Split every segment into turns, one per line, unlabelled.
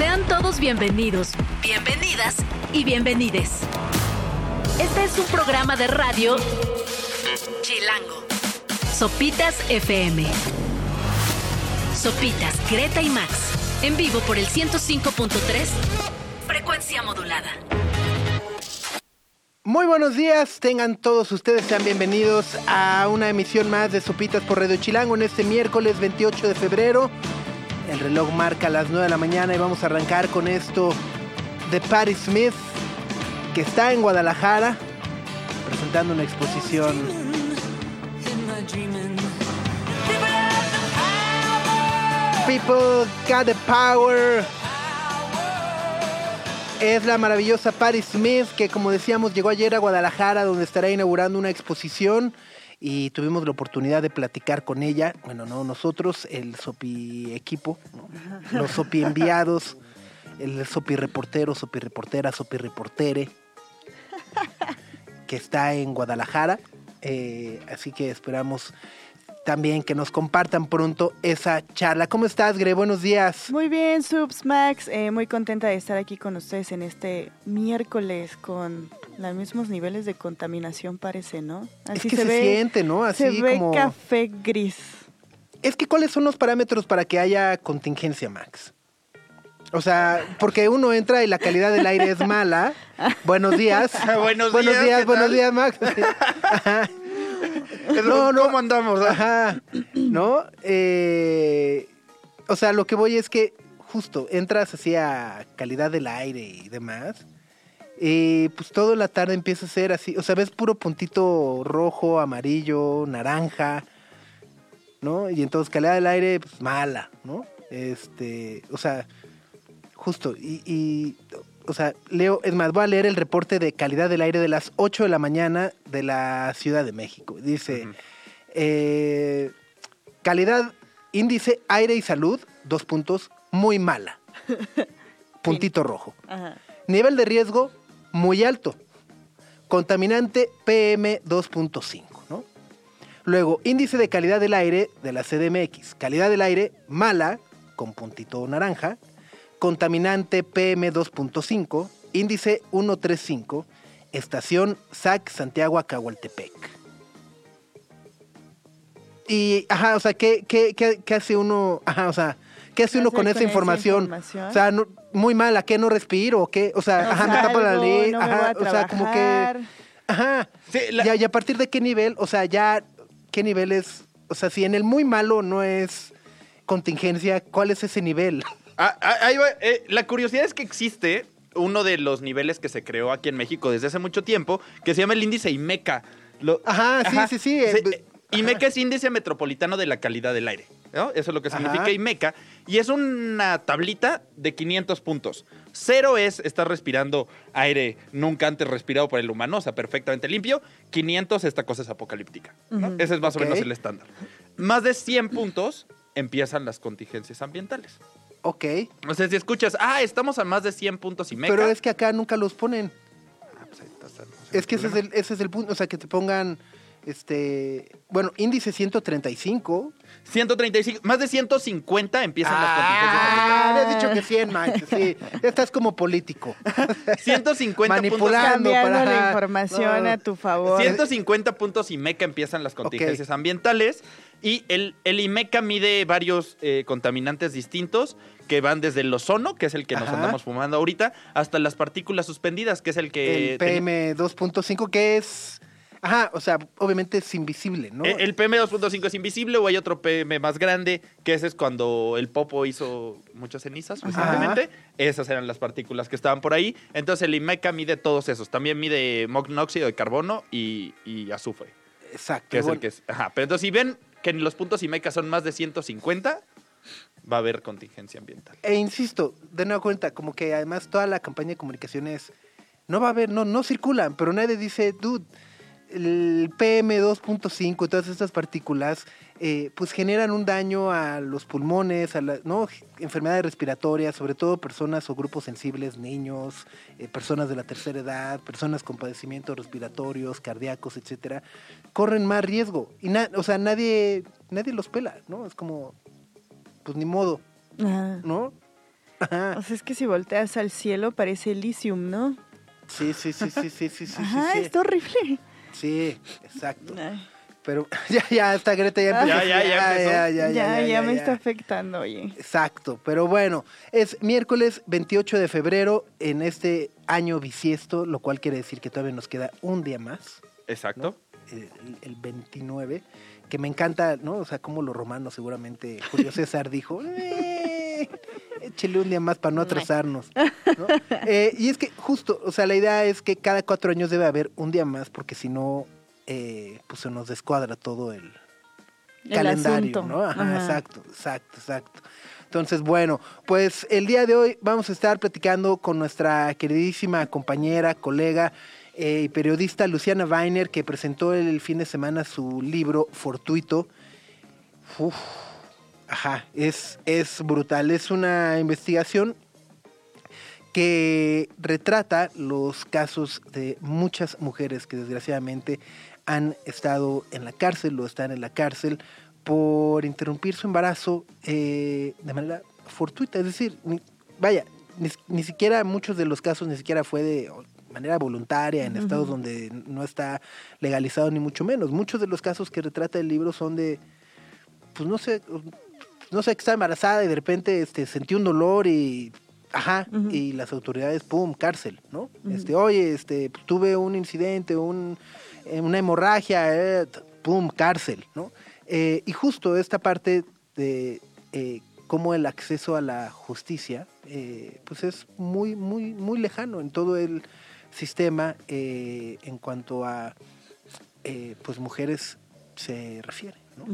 Sean todos bienvenidos, bienvenidas y bienvenides. Este es un programa de radio Chilango. Sopitas FM. Sopitas, Greta y Max. En vivo por el 105.3. Frecuencia modulada.
Muy buenos días, tengan todos ustedes, sean bienvenidos a una emisión más de Sopitas por Radio Chilango en este miércoles 28 de febrero. El reloj marca las 9 de la mañana y vamos a arrancar con esto de Patti Smith, que está en Guadalajara presentando una exposición. People got the power. Es la maravillosa Patti Smith que como decíamos llegó ayer a Guadalajara donde estará inaugurando una exposición y tuvimos la oportunidad de platicar con ella. Bueno, no nosotros, el Sopi equipo, ¿no? los Sopi enviados, el Sopi reportero, Sopi reportera, Sopi reportere, que está en Guadalajara. Eh, así que esperamos también que nos compartan pronto esa charla. ¿Cómo estás, Gre? Buenos días.
Muy bien, Subs Max. Eh, muy contenta de estar aquí con ustedes en este miércoles con los mismos niveles de contaminación, parece, ¿no?
es que se, siente, ¿no? Así
se ve
como...
café gris.
Es que, ¿cuáles son los parámetros para que haya contingencia, Max? O sea, porque uno entra y la calidad del aire es mala. Buenos días.
buenos,
buenos
días.
días,
¿qué
buenos días, Max. Ajá.
No, no. ¿Cómo andamos?
Ajá. ¿No? Eh, o sea, lo que voy es que justo entras así a calidad del aire y demás. Y pues toda la tarde empieza a ser así. O sea, ves puro puntito rojo, amarillo, naranja. ¿No? Y entonces calidad del aire, pues mala, ¿no? Este, o sea, justo. Y, y, o sea, leo, es más, voy a leer el reporte de calidad del aire de las 8 de la mañana de la Ciudad de México. Dice, eh, calidad, índice, aire y salud, dos puntos, muy mala. Puntito rojo.
Ajá.
Nivel de riesgo, muy alto. Contaminante PM 2.5, ¿no? Luego, índice de calidad del aire de la CDMX. Calidad del aire, mala, con puntito naranja. Contaminante PM 2.5. Índice 135. Estación SAC Santiago Acahualtepec. Y, ajá, o sea, ¿qué, qué, qué, qué hace uno? Ajá, o sea, ¿qué hace
¿Qué
uno con esa
con esa
información?
información?
O sea, no- muy mal, ¿a qué no respiro? ¿O qué? O sea,
No
ajá, me tapa la ley.
no
ajá, o sea, como que. Ajá.
Sí, la-
Ya, y a partir de qué nivel, o sea, ya, ¿qué nivel es? O sea, si en el muy malo no es contingencia, ¿cuál es ese nivel?
Ah, ah, ahí va, eh, la curiosidad es que existe uno de los niveles que se creó aquí en México desde hace mucho tiempo, que se llama el índice IMECA. Lo-
Ajá, sí, sí, sí, eh,
Se- IMECA es índice metropolitano de la calidad del aire. ¿no? Eso es lo que significa
Ajá.
IMECA. Y es una tablita de 500 puntos. Cero es estar respirando aire nunca antes respirado por el humano, o sea, perfectamente limpio. 500, esta cosa es apocalíptica. Ese es más o menos el estándar. Más de 100 puntos empiezan las contingencias ambientales.
Ok.
O sea, si escuchas, ah, estamos a más de 100 puntos y meca.
Pero es que acá nunca los ponen.
Ah, pues ahí está,
Es que ese es, el, ese es el punto. O sea, que te pongan, este, bueno, índice 135.
135, más de 150 empiezan las
Ah,
contingencias
habías dicho que 100, Max. Sí, estás como político.
ambientales. 150
Manipulando.
puntos.
Cambiando
para-
la información
no.
a tu favor.
150 puntos IMECA empiezan las contingencias ambientales y el, el IMECA mide varios eh, contaminantes distintos que van desde el ozono, que es el que nos
Ajá.
andamos fumando ahorita, hasta las partículas suspendidas, que es el que...
el PM 2.5, que es. Ajá, o sea, obviamente es invisible, ¿no?
Eh, El PM 2.5 es invisible o hay otro PM más grande, que ese es cuando el Popo hizo muchas cenizas recientemente. Esas eran las partículas que estaban por ahí. Entonces el IMECA mide todos esos. También mide monóxido de carbono y, y azufre,
Exacto.
que es
bueno,
el que es. Ajá. Pero entonces si ven que los puntos IMECA son más de 150, va a haber contingencia ambiental.
E insisto, de nueva cuenta, como que además toda la campaña de comunicación es. No va a haber, no, no circulan, pero nadie dice, dude, el PM2.5 y todas estas partículas, eh, pues generan un daño a los pulmones, a las ¿no? enfermedades respiratorias, sobre todo personas o grupos sensibles, niños, eh, personas de la tercera edad, personas con padecimientos respiratorios, cardíacos, etcétera, corren más riesgo. Y na- o sea, nadie, nadie los pela, ¿no? Es como, pues ni modo,
Ajá.
¿no? Ajá.
O sea, es que si volteas al cielo parece Elysium, ¿no?
Sí, sí, sí, sí, sí, sí, sí,
Ajá,
sí.
está horrible.
Sí, exacto.
Ay,
Pero ya, ya, esta Greta ya empezó.
Ya, ya, ya empezó.
ya, ya, me está afectando, oye.
Exacto, pero bueno, es miércoles 28 de febrero en este año bisiesto, lo cual quiere decir que todavía nos queda un día más,
Exacto.
el, el 29, que me encanta, ¿no? O sea, como los romanos seguramente, Julio César dijo, "Eh, échele un día más para no atrasarnos. ¿no? Eh, y es que justo, o sea, la idea es que cada cuatro años debe haber un día más, porque si no, eh, pues se nos descuadra todo el,
El
calendario,
asunto.
¿no? Ajá,
Ajá.
exacto, exacto, exacto. Entonces, bueno, pues el día de hoy vamos a estar platicando con nuestra queridísima compañera, colega eh, y periodista Luciana Weiner, que presentó el fin de semana su libro Fortuito. Uf, ajá, es, es brutal. Es una investigación que retrata los casos de muchas mujeres que desgraciadamente han estado en la cárcel o están en la cárcel por interrumpir su embarazo eh, de manera fortuita. Es decir, ni- vaya, ni, ni siquiera muchos de los casos ni siquiera fue de manera voluntaria en estados donde no está legalizado ni mucho menos. Muchos de los casos que retrata el libro son de, pues no sé, no sé, que está embarazada y de repente este, sentí un dolor y, ajá, y las autoridades, pum, cárcel, ¿no? Este, oye, este, pues, tuve un incidente, un, eh, una hemorragia, eh, pum, cárcel, ¿no? Eh, y justo esta parte de eh, cómo el acceso a la justicia, pues es muy, muy, muy lejano en todo el sistema en cuanto a, pues, mujeres se refiere, ¿no?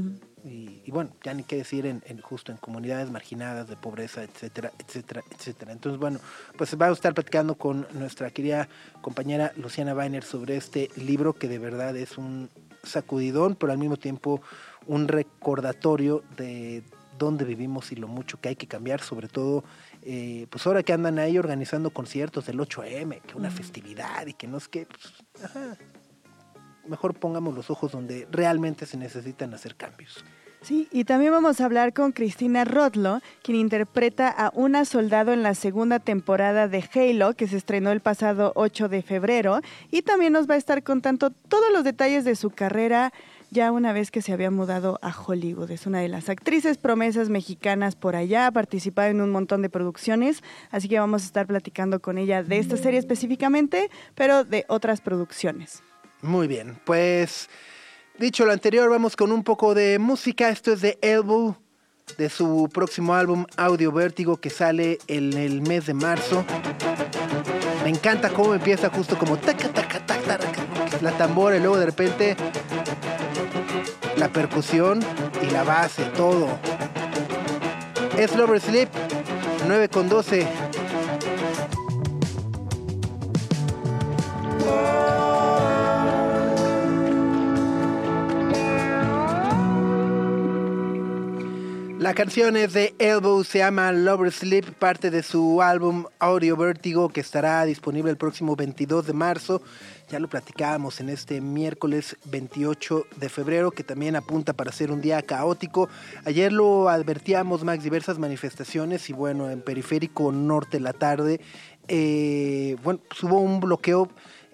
Y, y bueno, ya ni qué decir en, en justo en comunidades marginadas de pobreza, etcétera, etcétera, etcétera. Entonces, bueno, pues vamos a estar platicando con nuestra querida compañera Luciana Weiner sobre este libro que de verdad es un sacudidón, pero al mismo tiempo un recordatorio de dónde vivimos y lo mucho que hay que cambiar, sobre todo, eh, pues ahora que andan ahí organizando conciertos del 8M, que una festividad y que no es que, pues, ajá, mejor pongamos los ojos donde realmente se necesitan hacer cambios.
Sí, y también vamos a hablar con Cristina Rodlo, quien interpreta a una soldado en la segunda temporada de Halo, que se estrenó el pasado 8 de febrero, y también nos va a estar contando todos los detalles de su carrera ya una vez que se había mudado a Hollywood. Es una de las actrices promesas mexicanas por allá, ha participado en un montón de producciones, así que vamos a estar platicando con ella de esta serie específicamente, pero de otras producciones.
Muy bien, pues dicho lo anterior, vamos con un poco de música. Esto es de Elbow, de su próximo álbum Audio Vértigo que sale en el mes de marzo. Me encanta cómo empieza justo como taca, taca, taca, la tambora y luego de repente la percusión y la base, todo. Es Lover Sleep, 9 con 12. La canción es de Elbow, se llama Lover Sleep, parte de su álbum Audio Vértigo que estará disponible el próximo 22 de marzo. Ya lo platicábamos en este miércoles 28 de febrero, que también apunta para ser un día caótico. Ayer lo advertíamos, Max, diversas manifestaciones y bueno, en Periférico Norte la tarde, eh, bueno, pues hubo un bloqueo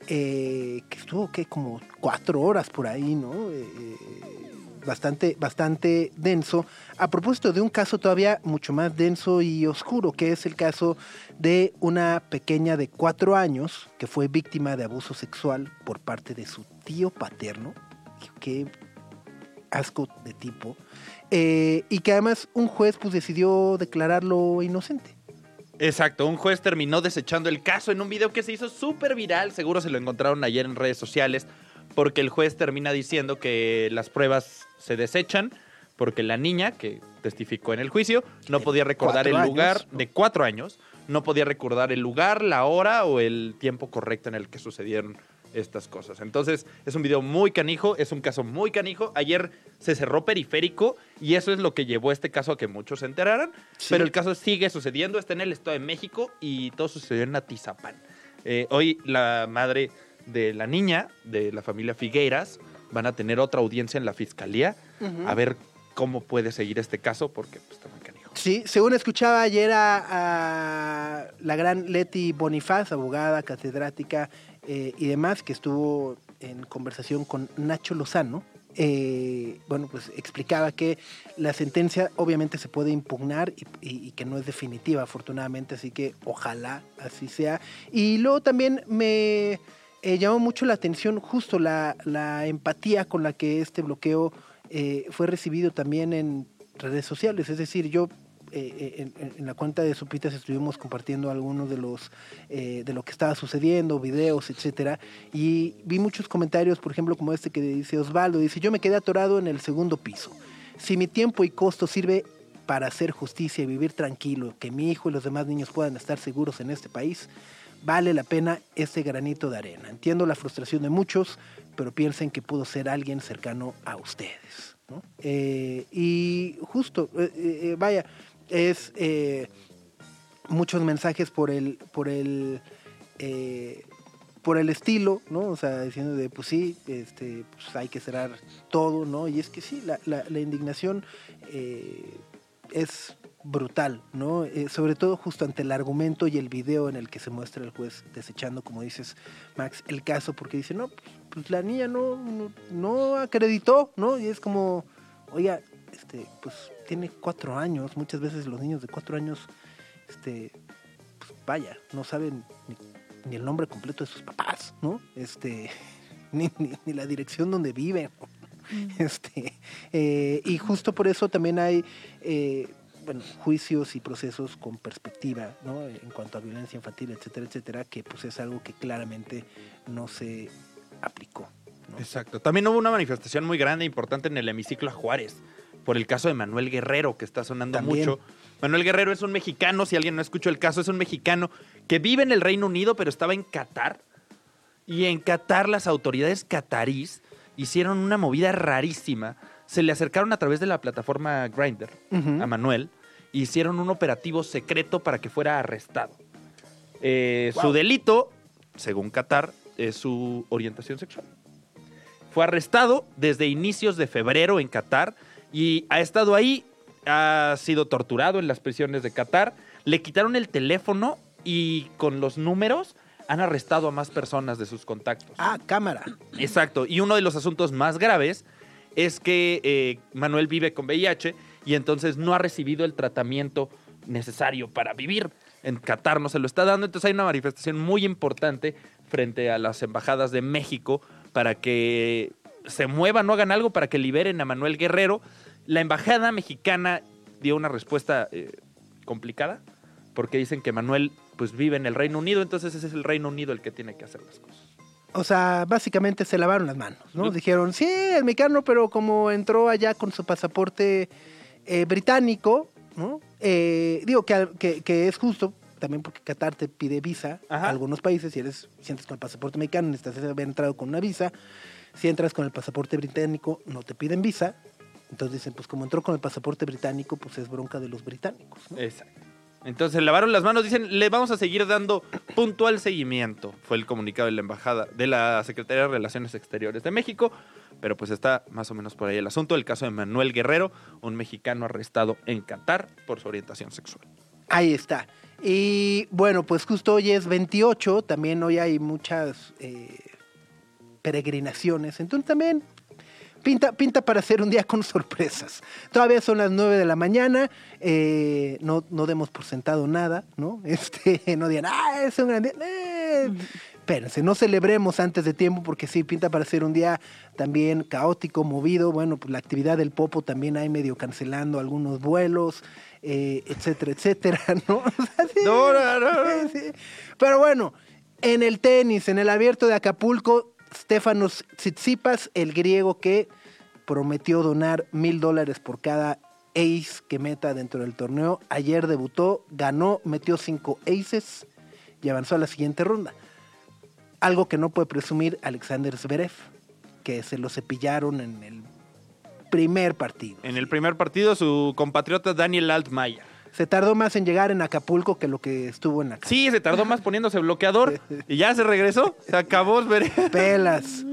eh, que estuvo, Como cuatro horas por ahí, ¿no? Eh, bastante, bastante denso, a propósito de un caso todavía mucho más denso y oscuro, que es el caso de una pequeña de cuatro años que fue víctima de abuso sexual por parte de su tío paterno. Qué asco de tipo. eh, y que además un juez pues decidió declararlo inocente.
Exacto, un juez terminó desechando el caso en un video que se hizo súper viral, seguro se lo encontraron ayer en redes sociales, porque el juez termina diciendo que las pruebas se desechan, porque la niña que testificó en el juicio no podía recordar el lugar de cuatro años, no podía recordar el lugar, la hora o el tiempo correcto en el que sucedieron estas cosas. Entonces, es un video muy canijo, es un caso muy canijo. Ayer se cerró periférico y eso es lo que llevó este caso a que muchos se enteraran.
Sí.
Pero el caso sigue sucediendo, está en el Estado de México y todo sucedió en Atizapán. Eh, hoy la madre de la niña, de la familia Figueiras, van a tener otra audiencia en la fiscalía a ver cómo puede seguir este caso porque pues, está muy canijo.
Sí, según escuchaba ayer a, a la gran Leti Bonifaz, abogada, catedrática eh, y demás, que estuvo en conversación con Nacho Lozano, eh, bueno, pues explicaba que la sentencia obviamente se puede impugnar y, y- y que no es definitiva, afortunadamente, así que ojalá así sea. Y luego también me eh, llamó mucho la atención justo la, empatía con la que este bloqueo eh, fue recibido también en redes sociales, es decir, yo eh, en, en- la cuenta de Supitas estuvimos compartiendo algunos de los eh, de lo que estaba sucediendo, videos, etcétera, y vi muchos comentarios, por ejemplo, como este que dice Osvaldo, dice, yo me quedé atorado en el segundo piso. Si mi tiempo y costo sirve para hacer justicia y vivir tranquilo, que mi hijo y los demás niños puedan estar seguros en este país, vale la pena ese granito de arena. Entiendo la frustración de muchos, pero piensen que pudo ser alguien cercano a ustedes. Eh, y justo, eh, eh, vaya, es muchos mensajes por el, por el, por el estilo, ¿no? O sea, diciendo de, pues sí, este, pues hay que cerrar todo, ¿no? Y es que sí, la, la- la indignación es brutal, ¿no? Eh, sobre todo justo ante el argumento y el video en el que se muestra el juez desechando, como dices, Max, el caso, porque dice, no, pues, pues la niña no, no, no acreditó, ¿no? Y es como, oiga, este, pues tiene cuatro años, muchas veces los niños de cuatro años, este, pues vaya, no saben ni, ni el nombre completo de sus papás, ¿no? Este, ni, ni- ni la dirección donde viven. Este, eh, y justo por eso también hay eh, bueno, juicios y procesos con perspectiva, ¿no? En cuanto a violencia infantil, etcétera, etcétera, que pues es algo que claramente no se aplicó. ¿no?
Exacto. También hubo una manifestación muy grande e importante en el hemiciclo a Juárez por el caso de Manuel Guerrero, que está sonando
También.
mucho. Manuel Guerrero es un mexicano, si alguien no escuchó el caso, es un mexicano que vive en el Reino Unido, pero estaba en Qatar. Y en Qatar las autoridades catarís hicieron una movida rarísima. Se le acercaron a través de la plataforma Grindr
Ujú.
a Manuel e hicieron un operativo secreto para que fuera arrestado. Eh, Su delito, según Qatar, es su orientación sexual. Fue arrestado desde inicios de febrero en Qatar y ha estado ahí, ha sido torturado en las prisiones de Qatar. Le quitaron el teléfono y con los números han arrestado a más personas de sus contactos.
Ah, cámara.
Exacto. Y uno de los asuntos más graves es que eh, Manuel vive con VIH y entonces no ha recibido el tratamiento necesario para vivir. En Qatar no se lo está dando, entonces hay una manifestación muy importante frente a las embajadas de México para que se muevan, no hagan algo para que liberen a Manuel Guerrero. La embajada mexicana dio una respuesta eh, complicada porque dicen que Manuel pues vive en el Reino Unido, entonces ese es el Reino Unido el que tiene que hacer las cosas.
O sea, básicamente se lavaron las manos, ¿no? Dijeron, sí, el mexicano, pero como entró allá con su pasaporte eh, británico, ¿no? Eh, digo que, que, que es justo, también porque Qatar te pide visa
Ajá.
a algunos países, si eres, si entras con el pasaporte mexicano, necesitas haber entrado con una visa. Si entras con el pasaporte británico, no te piden visa. Entonces dicen, pues como entró con el pasaporte británico, pues es bronca de los británicos, ¿no?
Exacto. Entonces lavaron las manos, dicen, le vamos a seguir dando puntual seguimiento. Fue el comunicado de la embajada, de la Secretaría de Relaciones Exteriores de México, pero pues está más o menos por ahí el asunto. El caso de Manuel Guerrero, un mexicano arrestado en Qatar por su orientación sexual.
Ahí está. Y bueno, pues justo hoy es 28, también hoy hay muchas eh, peregrinaciones, entonces también pinta, pinta para hacer un día con sorpresas. Todavía son las 9 de la mañana, eh, no, no demos por sentado nada, ¿no? Este, no digan, ah, es un gran día. Eh, espérense, no celebremos antes de tiempo porque sí, pinta para ser un día también caótico, movido. Bueno, pues la actividad del Popo también hay medio cancelando algunos vuelos, eh, etcétera, etcétera, ¿no? O sea, sí,
No, no, no.
sí. Pero bueno, en el tenis, en el abierto de Acapulco, Stefanos Tsitsipas, el griego que prometió donar mil dólares por cada ace que meta dentro del torneo. Ayer debutó, ganó, metió cinco aces y avanzó a la siguiente ronda. Algo que no puede presumir Alexander Zverev, que se lo cepillaron en el primer partido.
En el primer partido, su compatriota Daniel Altmaier.
Se tardó más en llegar en Acapulco que lo que estuvo en acá.
Sí, se tardó más poniéndose bloqueador y ya se regresó. Se acabó Zverev.
Pelas,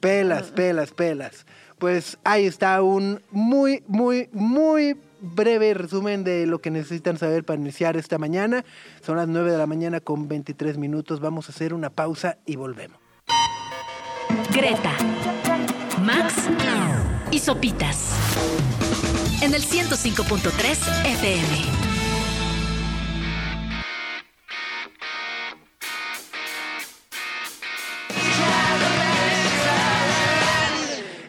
pelas, pelas, pelas. Pues ahí está un muy, muy, muy breve resumen de lo que necesitan saber para iniciar esta mañana. Son las 9 de la mañana con 23 minutos. Vamos a hacer una pausa y volvemos.
Greta, Max y Sopitas. En el 105.3 FM.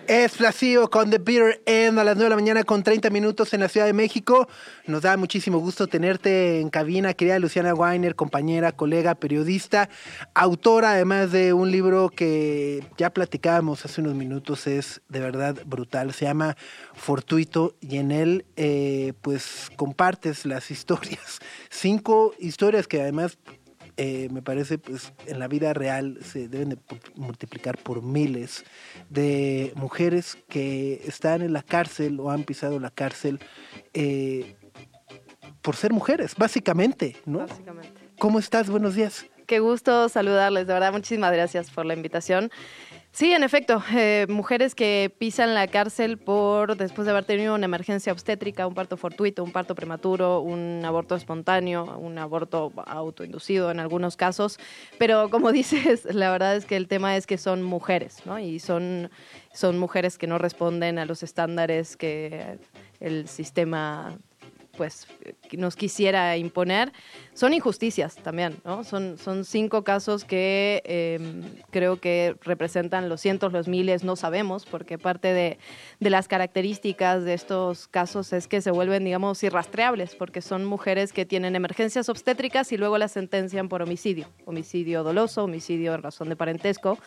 Es Flacio con The Bitter End a las 9 de la mañana con 30 minutos en la Ciudad de México. Nos da muchísimo gusto tenerte en cabina, querida Luciana Weiner, compañera, colega, periodista, autora además de un libro que ya platicábamos hace unos minutos, es de verdad brutal, se llama Fortuito y en él eh, pues compartes las historias, cinco historias que además eh, me parece, pues en la vida real se deben de multiplicar por miles de mujeres que están en la cárcel o han pisado la cárcel eh, por ser mujeres, básicamente, ¿no?
Básicamente.
¿Cómo estás? Buenos días.
Qué gusto saludarles, de verdad, muchísimas gracias por la invitación. Sí, en efecto, eh, mujeres que pisan la cárcel por después de haber tenido una emergencia obstétrica, un parto fortuito, un parto prematuro, un aborto espontáneo, un aborto autoinducido en algunos casos. Pero como dices, la verdad es que el tema es que son mujeres, ¿no? Y son, son mujeres que no responden a los estándares que el sistema pues nos quisiera imponer, son injusticias también, ¿no? Son, son cinco casos que em, creo que representan los cientos, los miles, no sabemos, porque parte de, de, las características de estos casos es que se vuelven, digamos, irrastreables, porque son mujeres que tienen emergencias obstétricas y luego las sentencian por homicidio, homicidio doloso, homicidio en razón de parentesco.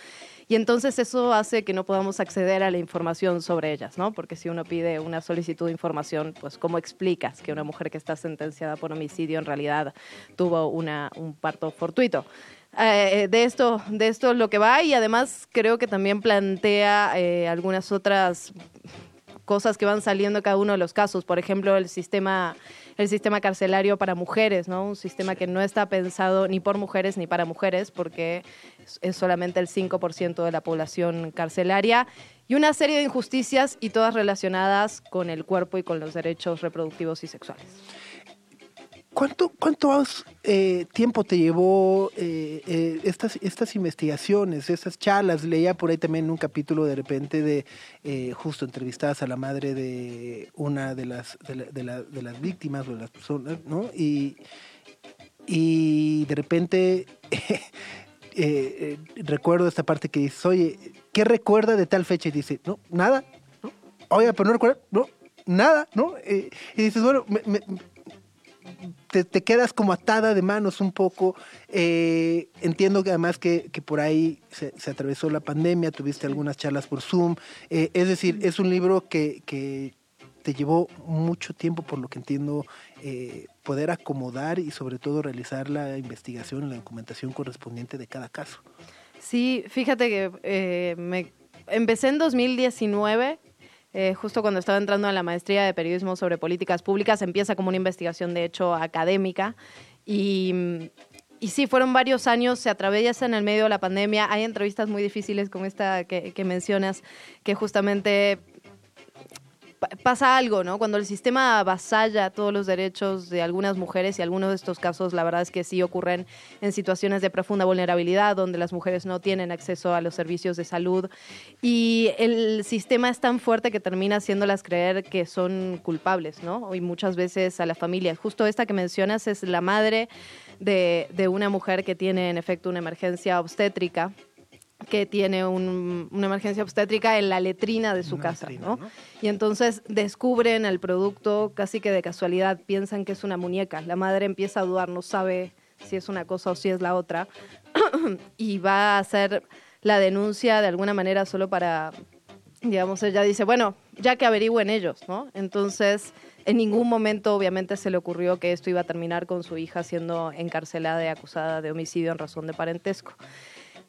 Y entonces eso hace que no podamos acceder a la información sobre ellas, ¿no? Porque si uno pide una solicitud de información, pues ¿cómo explicas que una mujer que está sentenciada por homicidio en realidad tuvo una, un parto fortuito? Eh, de esto de esto lo que va y además creo que también plantea eh, algunas otras cosas que van saliendo cada uno de los casos. Por ejemplo, el sistema, el sistema carcelario para mujeres, ¿no? Un sistema que no está pensado ni por mujeres ni para mujeres, porque es solamente el 5% de la población carcelaria. Y una serie de injusticias y todas relacionadas con el cuerpo y con los derechos reproductivos y sexuales.
¿Cuánto, cuánto eh, tiempo te llevó eh, eh, estas, estas investigaciones, estas charlas? Leía por ahí también un capítulo de repente de justo entrevistadas a la madre de una de las, de, las víctimas o de las personas, ¿no? Y, y de repente recuerdo esta parte que dice, oye, ¿qué recuerda de tal fecha? Y dice, no, nada, ¿no? Oye, pero no recuerda, no, nada, ¿no? y dices, bueno, me, te, quedas como atada de manos un poco. Eh, entiendo que además que, por ahí se, atravesó la pandemia, tuviste algunas charlas por Zoom. Eh, es decir, es un libro que, te llevó mucho tiempo, por lo que entiendo, eh, poder acomodar y sobre todo realizar la investigación la documentación correspondiente de cada caso.
Sí, fíjate que me empecé en 2019 eh, justo cuando estaba entrando a la maestría de periodismo sobre políticas públicas, empieza como una investigación de hecho académica. Y, sí, fueron varios años, se atraviesa en el medio de la pandemia, hay entrevistas muy difíciles como esta que mencionas, que justamente pasa algo, ¿no? Cuando el sistema avasalla todos los derechos de algunas mujeres y algunos de estos casos, la verdad es que sí ocurren en situaciones de profunda vulnerabilidad, donde las mujeres no tienen acceso a los servicios de salud y el sistema es tan fuerte que termina haciéndolas creer que son culpables, ¿no? Y muchas veces a la familia. Justo esta que mencionas es la madre de, de una mujer que tiene en efecto una emergencia obstétrica que tiene una emergencia obstétrica en la letrina de su casa, ¿no? Y entonces descubren el producto casi que de casualidad, piensan que es una muñeca. La madre empieza a dudar, no sabe si es una cosa o si es la otra, y va a hacer la denuncia de alguna manera solo para, digamos, ella dice, bueno, ya que averigüen ellos, ¿no? Entonces, en ningún momento obviamente se le ocurrió que esto iba a terminar con su hija siendo encarcelada y acusada de homicidio en razón de parentesco.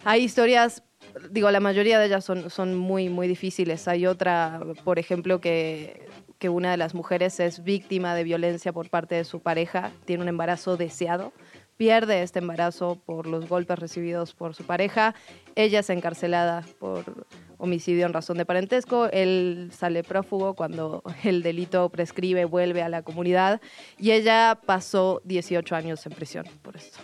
Hay historias, digo, la mayoría de ellas son, son muy, muy difíciles. Hay otra, por ejemplo, que, que una de las mujeres es víctima de violencia por parte de su pareja, tiene un embarazo deseado, pierde este embarazo por los golpes recibidos por su pareja. Ella es encarcelada por homicidio en razón de parentesco. Él sale prófugo cuando el delito prescribe, vuelve a la comunidad. Y ella pasó 18 años en prisión por esto.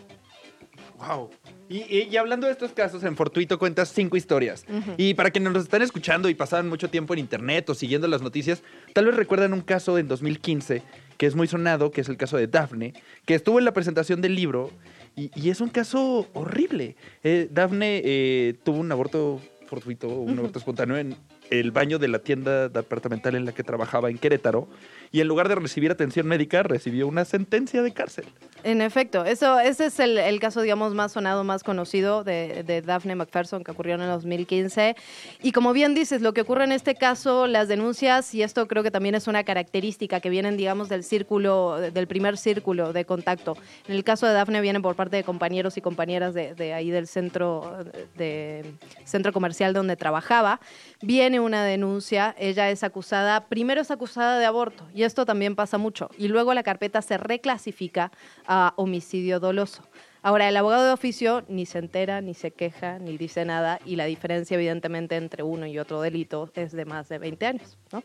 Wow. Y, y- y hablando de estos casos, en Fortuito cuentas cinco historias. Y para quienes nos están escuchando y pasaban mucho tiempo en internet o siguiendo las noticias, tal vez recuerdan un caso en 2015 que es muy sonado, que es el caso de Daphne, que estuvo en la presentación del libro y, y es un caso horrible. Eh, Daphne eh, tuvo un aborto fortuito, un aborto espontáneo en el baño de la tienda departamental en la que trabajaba en Querétaro y en lugar de recibir atención médica recibió una sentencia de cárcel.
En efecto, eso, ese es el, caso, digamos, más sonado, más conocido de, de Daphne McPherson que ocurrió en el 2015. Y como bien dices, lo que ocurre en este caso, las denuncias, y esto creo que también es una característica que vienen, digamos, del círculo, del primer círculo de contacto. En el caso de Daphne vienen por parte de compañeros y compañeras de, de ahí del centro, de, centro comercial donde trabajaba. Viene una denuncia, ella es acusada, primero es acusada de aborto, y esto también pasa mucho, y luego la carpeta se reclasifica a homicidio doloso. Ahora, el abogado de oficio ni se entera, ni se queja, ni dice nada, y la diferencia, evidentemente, entre uno y otro delito es de más de 20 años. ¿no?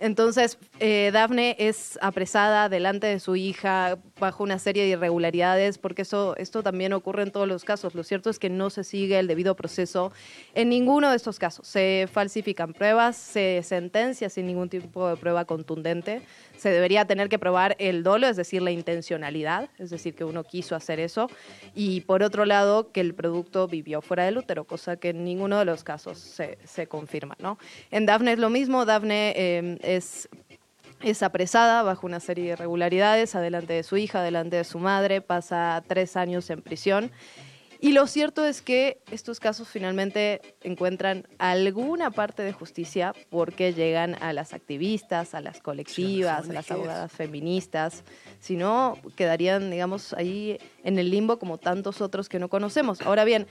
Entonces, eh, Dafne es apresada delante de su hija bajo una serie de irregularidades, porque eso, esto también ocurre en todos los casos. Lo cierto es que no se sigue el debido proceso en ninguno de estos casos. Se falsifican pruebas, se sentencia sin ningún tipo de prueba contundente. Se debería tener que probar el dolo, es decir, la intencionalidad, es decir, que uno quiso hacer eso. Y por otro lado, que el producto vivió fuera del útero, cosa que en ninguno de los casos se, se confirma. ¿no? En Dafne es lo mismo, Dafne eh, es es apresada bajo una serie de irregularidades, adelante de su hija, adelante de su madre, pasa tres años en prisión. Y lo cierto es que estos casos finalmente encuentran alguna parte de justicia porque llegan a las activistas, a las colectivas, a las abogadas feministas. Si no, quedarían, digamos, ahí en el limbo como tantos otros que no conocemos. Ahora bien,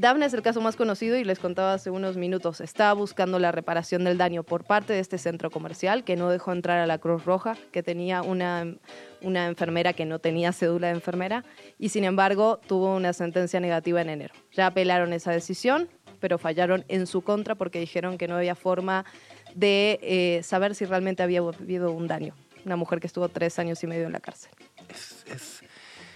Daphne es el caso más conocido y les contaba hace unos minutos. Está buscando la reparación del daño por parte de este centro comercial que no dejó entrar a la Cruz Roja, que tenía una, una enfermera que no tenía cédula de enfermera y sin embargo tuvo una sentencia negativa en enero. Ya apelaron esa decisión, pero fallaron en su contra porque dijeron que no había forma de eh, saber si realmente había habido un daño. Una mujer que estuvo tres años y medio en la cárcel.
es-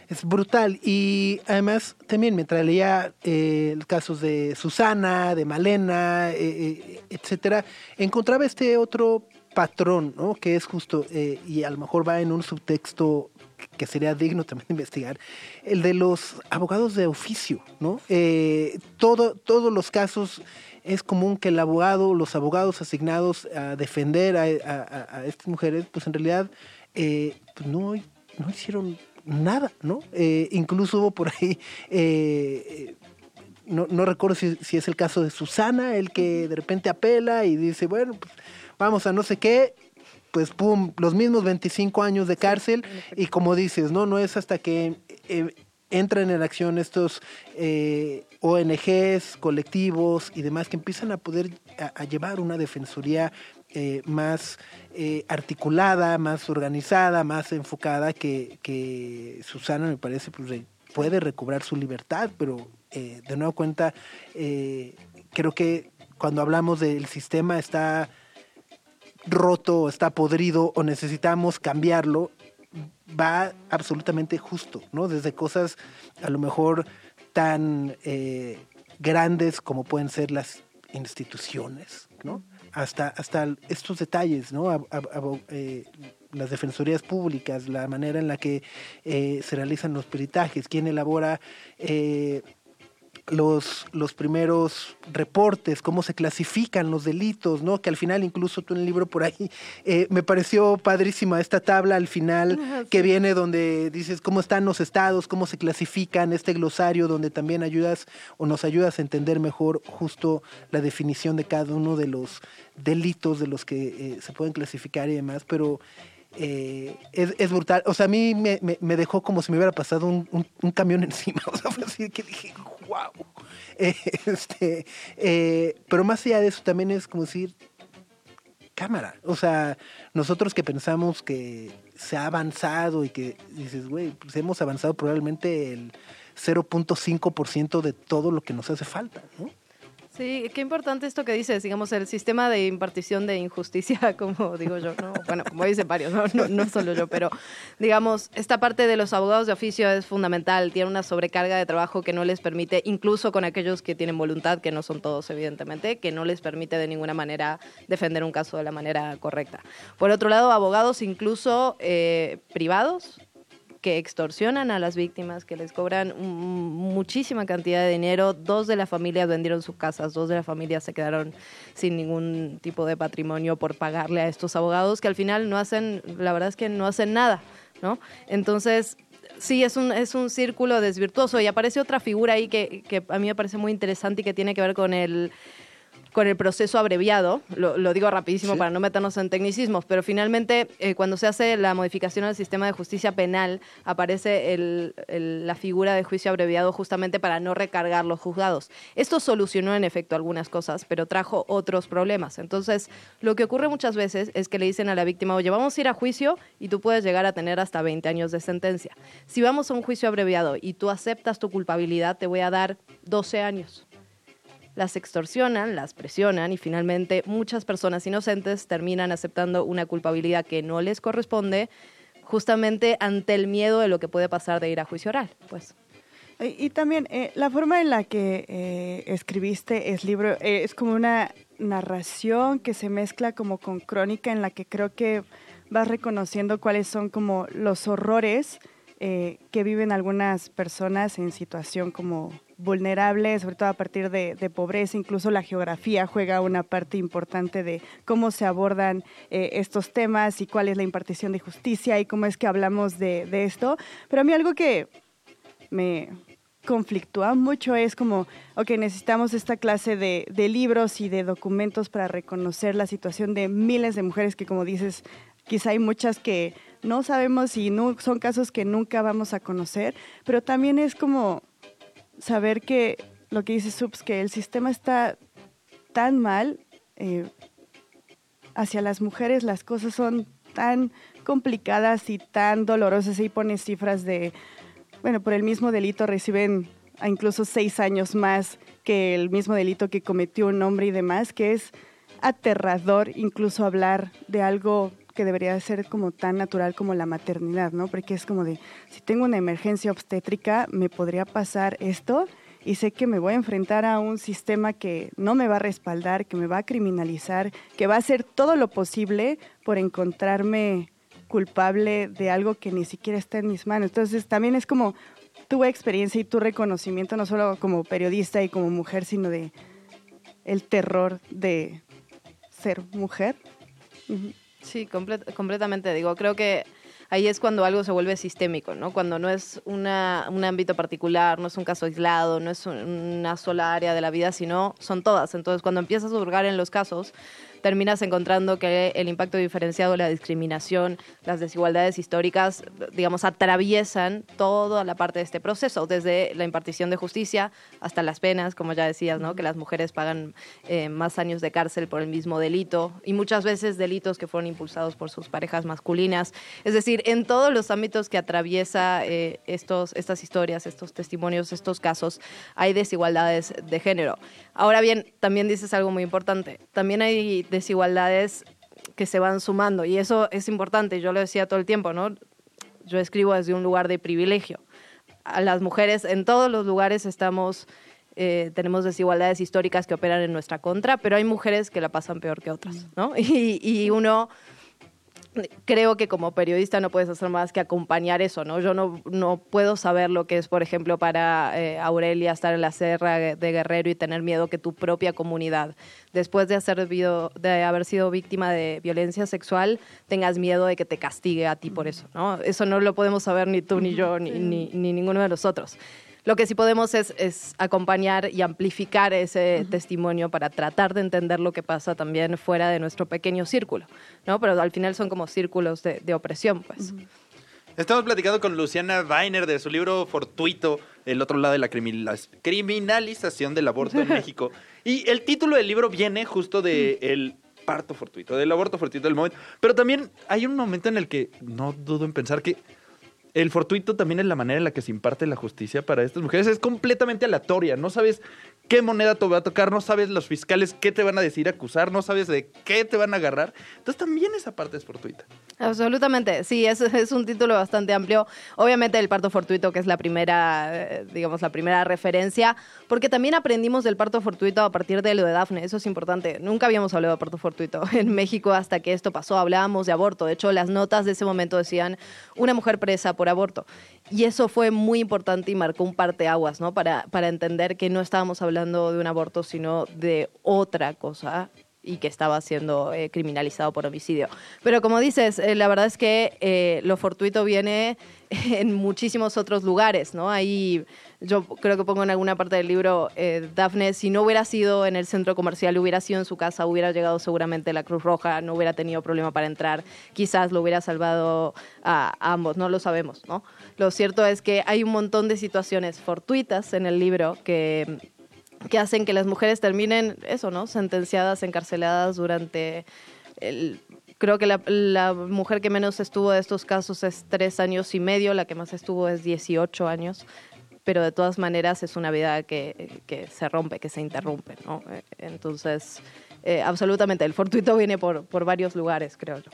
es brutal. Y además, también mientras leía eh, casos de Susana, de Malena, eh, eh, etcétera, encontraba este otro patrón, ¿no? Que es justo, eh, y a lo mejor va en un subtexto que sería digno también de investigar, el de los abogados de oficio, ¿no? Eh, todo, todos los casos es común que el abogado, los abogados asignados a defender a estas mujeres, pues en realidad eh, pues no, no hicieron nada, ¿no? Eh, incluso hubo por ahí, eh, eh, no, no recuerdo si, si es el caso de Susana, el que de repente apela y dice, bueno, pues vamos a no sé qué, pues pum, los mismos 25 años de cárcel y como dices, no, no es hasta que eh, entran en acción estos eh, ONGs, colectivos y demás que empiezan a poder a, a llevar una defensoría eh, más eh, articulada, más organizada, más enfocada que, Susana me parece pues, puede recobrar su libertad, pero eh, de nuevo cuenta eh, creo que cuando hablamos del sistema está roto, está podrido o necesitamos cambiarlo, va absolutamente justo, ¿no? Desde cosas a lo mejor tan grandes como pueden ser las instituciones, ¿no? Hasta, hasta estos detalles, ¿no? A- eh, las defensorías públicas, la manera en la que eh, se realizan los peritajes, quién elabora eh, los, los primeros reportes, cómo se clasifican los delitos, ¿no? Que al final, incluso tú en el libro por ahí, eh, me pareció padrísima esta tabla al final que viene donde dices cómo están los estados, cómo se clasifican, este glosario donde también ayudas o nos ayudas a entender mejor justo la definición de cada uno de los delitos de los que eh, se pueden clasificar y demás, pero eh, es, es brutal. O sea, a mí me, me- me dejó como si me hubiera pasado un, un- un camión encima. O sea, fue así que dije, este, eh, pero más allá de eso también es como decir, cámara. O sea, nosotros que pensamos que se ha avanzado y que dices, güey, pues hemos avanzado probablemente el 0.5% de todo lo que nos hace falta, ¿no?
Sí, qué importante esto que dices, digamos, el sistema de impartición de injusticia, como digo yo, ¿no? bueno, como dicen varios, ¿no? No, solo yo, pero digamos, esta parte de los abogados de oficio es fundamental, tiene una sobrecarga de trabajo que no les permite, incluso con aquellos que tienen voluntad, que no son todos evidentemente, que no les permite de ninguna manera defender un caso de la manera correcta. Por otro lado, abogados incluso eh, privados, que extorsionan a las víctimas, que les cobran muchísima cantidad de dinero. Dos de la familia vendieron sus casas, dos de la familia se quedaron sin ningún tipo de patrimonio por pagarle a estos abogados que al final no hacen, la verdad es que no hacen nada, ¿no? Entonces, sí, es un, es un círculo desvirtuoso y aparece otra figura ahí que, que a mí me parece muy interesante y que tiene que ver con el con el proceso abreviado, lo, digo rapidísimo para no meternos en tecnicismos, pero finalmente eh, cuando se hace la modificación al sistema de justicia penal aparece la figura de juicio abreviado justamente para no recargar los juzgados. Esto solucionó en efecto algunas cosas, pero trajo otros problemas. Entonces, lo que ocurre muchas veces es que le dicen a la víctima, oye, vamos a ir a juicio y tú puedes llegar a tener hasta 20 años de sentencia. Si vamos a un juicio abreviado y tú aceptas tu culpabilidad, te voy a dar 12 años las extorsionan, las presionan y finalmente muchas personas inocentes terminan aceptando una culpabilidad que no les corresponde justamente ante el miedo de lo que puede pasar de ir a juicio oral. Pues.
Y, también eh, la forma en la que eh, escribiste el libro eh, es como una narración que se mezcla como con crónica en la que creo que vas reconociendo cuáles son como los horrores que viven algunas personas en situación como vulnerables, sobre todo a partir de, pobreza, incluso la geografía juega una parte importante de cómo se abordan eh, estos temas y cuál es la impartición de justicia y cómo es que hablamos de, esto. Pero a mí algo que me conflictúa mucho es como, ok, necesitamos esta clase de, de libros y de documentos para reconocer la situación de miles de mujeres que, como dices, quizá hay muchas que no sabemos y no, son casos que nunca vamos a conocer, pero también es como saber que lo que dice Subs, que el sistema está tan mal eh, hacia las mujeres, las cosas son tan complicadas y tan dolorosas. Y pone cifras de, bueno, por el mismo delito reciben a incluso seis años más que el mismo delito que cometió un hombre y demás, que es aterrador incluso hablar de algo que debería ser como tan natural como la maternidad, ¿no? Porque es como de, si tengo una emergencia obstétrica, me podría pasar esto y sé que me voy a enfrentar a un sistema que no me va a respaldar, que me va a criminalizar, que va a hacer todo lo posible por encontrarme culpable de algo que ni siquiera está en mis manos. Entonces también es como tu experiencia y tu reconocimiento, no solo como periodista y como mujer, sino de el terror de ser mujer.
Sí, completamente. Digo, creo que ahí es cuando algo se vuelve sistémico, ¿no? Cuando no es una, un ámbito particular, no es un caso aislado, no es una sola área de la vida, sino son todas. Entonces, cuando empiezas a hurgar en los casos, terminas encontrando que el impacto diferenciado, la discriminación, las desigualdades históricas, digamos, atraviesan toda la parte de este proceso, desde la impartición de justicia hasta las penas, como ya decías, ¿no? que las mujeres pagan eh, más años de cárcel por el mismo delito y muchas veces delitos que fueron impulsados por sus parejas masculinas. Es decir, en todos los ámbitos que atraviesa eh, estos, estas historias, estos testimonios, estos casos, hay desigualdades de género. Ahora bien, también dices algo muy importante. También hay desigualdades que se van sumando y eso es importante, yo lo decía todo el tiempo, ¿no? Yo escribo desde un lugar de privilegio. A las mujeres en todos los lugares estamos eh, tenemos desigualdades históricas que operan en nuestra contra, pero hay mujeres que la pasan peor que otras, ¿no? Y, y uno creo que como periodista no puedes hacer más que acompañar eso, ¿no? Yo no, no puedo saber lo que es, por ejemplo, para eh, Aurelia estar en la Serra de Guerrero y tener miedo que tu propia comunidad, después de, hacer, de haber sido víctima de violencia sexual, tengas miedo de que te castigue a ti por eso, ¿no? Eso no lo podemos saber ni tú, ni yo, ni, ni, ni ninguno de nosotros. Lo que sí podemos es, acompañar y amplificar ese testimonio para tratar de entender lo que pasa también fuera de nuestro pequeño círculo, ¿no? Pero al final son como círculos de, opresión, pues.
Estamos platicando con Luciana Weiner de su libro Fortuito, El otro lado de la criminalización del aborto en México. Y el título del libro viene justo de el parto fortuito, del aborto fortuito del momento. Pero también hay un momento en el que no dudo en pensar que el fortuito también es la manera en la que se imparte la justicia para estas mujeres. Es completamente aleatoria. No sabes qué moneda te va a tocar, no sabes los fiscales qué te van a decir acusar, no sabes de qué te van a agarrar. Entonces también esa parte es fortuita.
Absolutamente, sí, es, es un título bastante amplio. Obviamente el parto fortuito, que es la primera, eh, digamos, la primera referencia, porque también aprendimos del parto fortuito a partir de lo de Dafne, eso es importante. Nunca habíamos hablado de parto fortuito en México hasta que esto pasó, hablábamos de aborto. De hecho, las notas de ese momento decían una mujer presa por aborto. Y eso fue muy importante y marcó un parteaguas, ¿no? Para, para entender que no estábamos hablando de un aborto, sino de otra cosa y que estaba siendo eh, criminalizado por homicidio. Pero como dices, eh, la verdad es que eh, lo fortuito viene en muchísimos otros lugares, ¿no? Ahí yo creo que pongo en alguna parte del libro, Dafne, si no hubiera sido en el centro comercial, hubiera sido en su casa, hubiera llegado seguramente la Cruz Roja, no hubiera tenido problema para entrar, quizás lo hubiera salvado a, a ambos, no lo sabemos, ¿no? Lo cierto es que hay un montón de situaciones fortuitas en el libro que que hacen que las mujeres terminen, eso, ¿no? Sentenciadas, encarceladas durante el... Creo que la, la, mujer que menos estuvo de estos casos es tres años y medio, la que más estuvo es 18 años, pero de todas maneras es una vida que, que se rompe, que se interrumpe, ¿no? Entonces, eh, absolutamente, el fortuito viene por, por varios lugares, creo yo.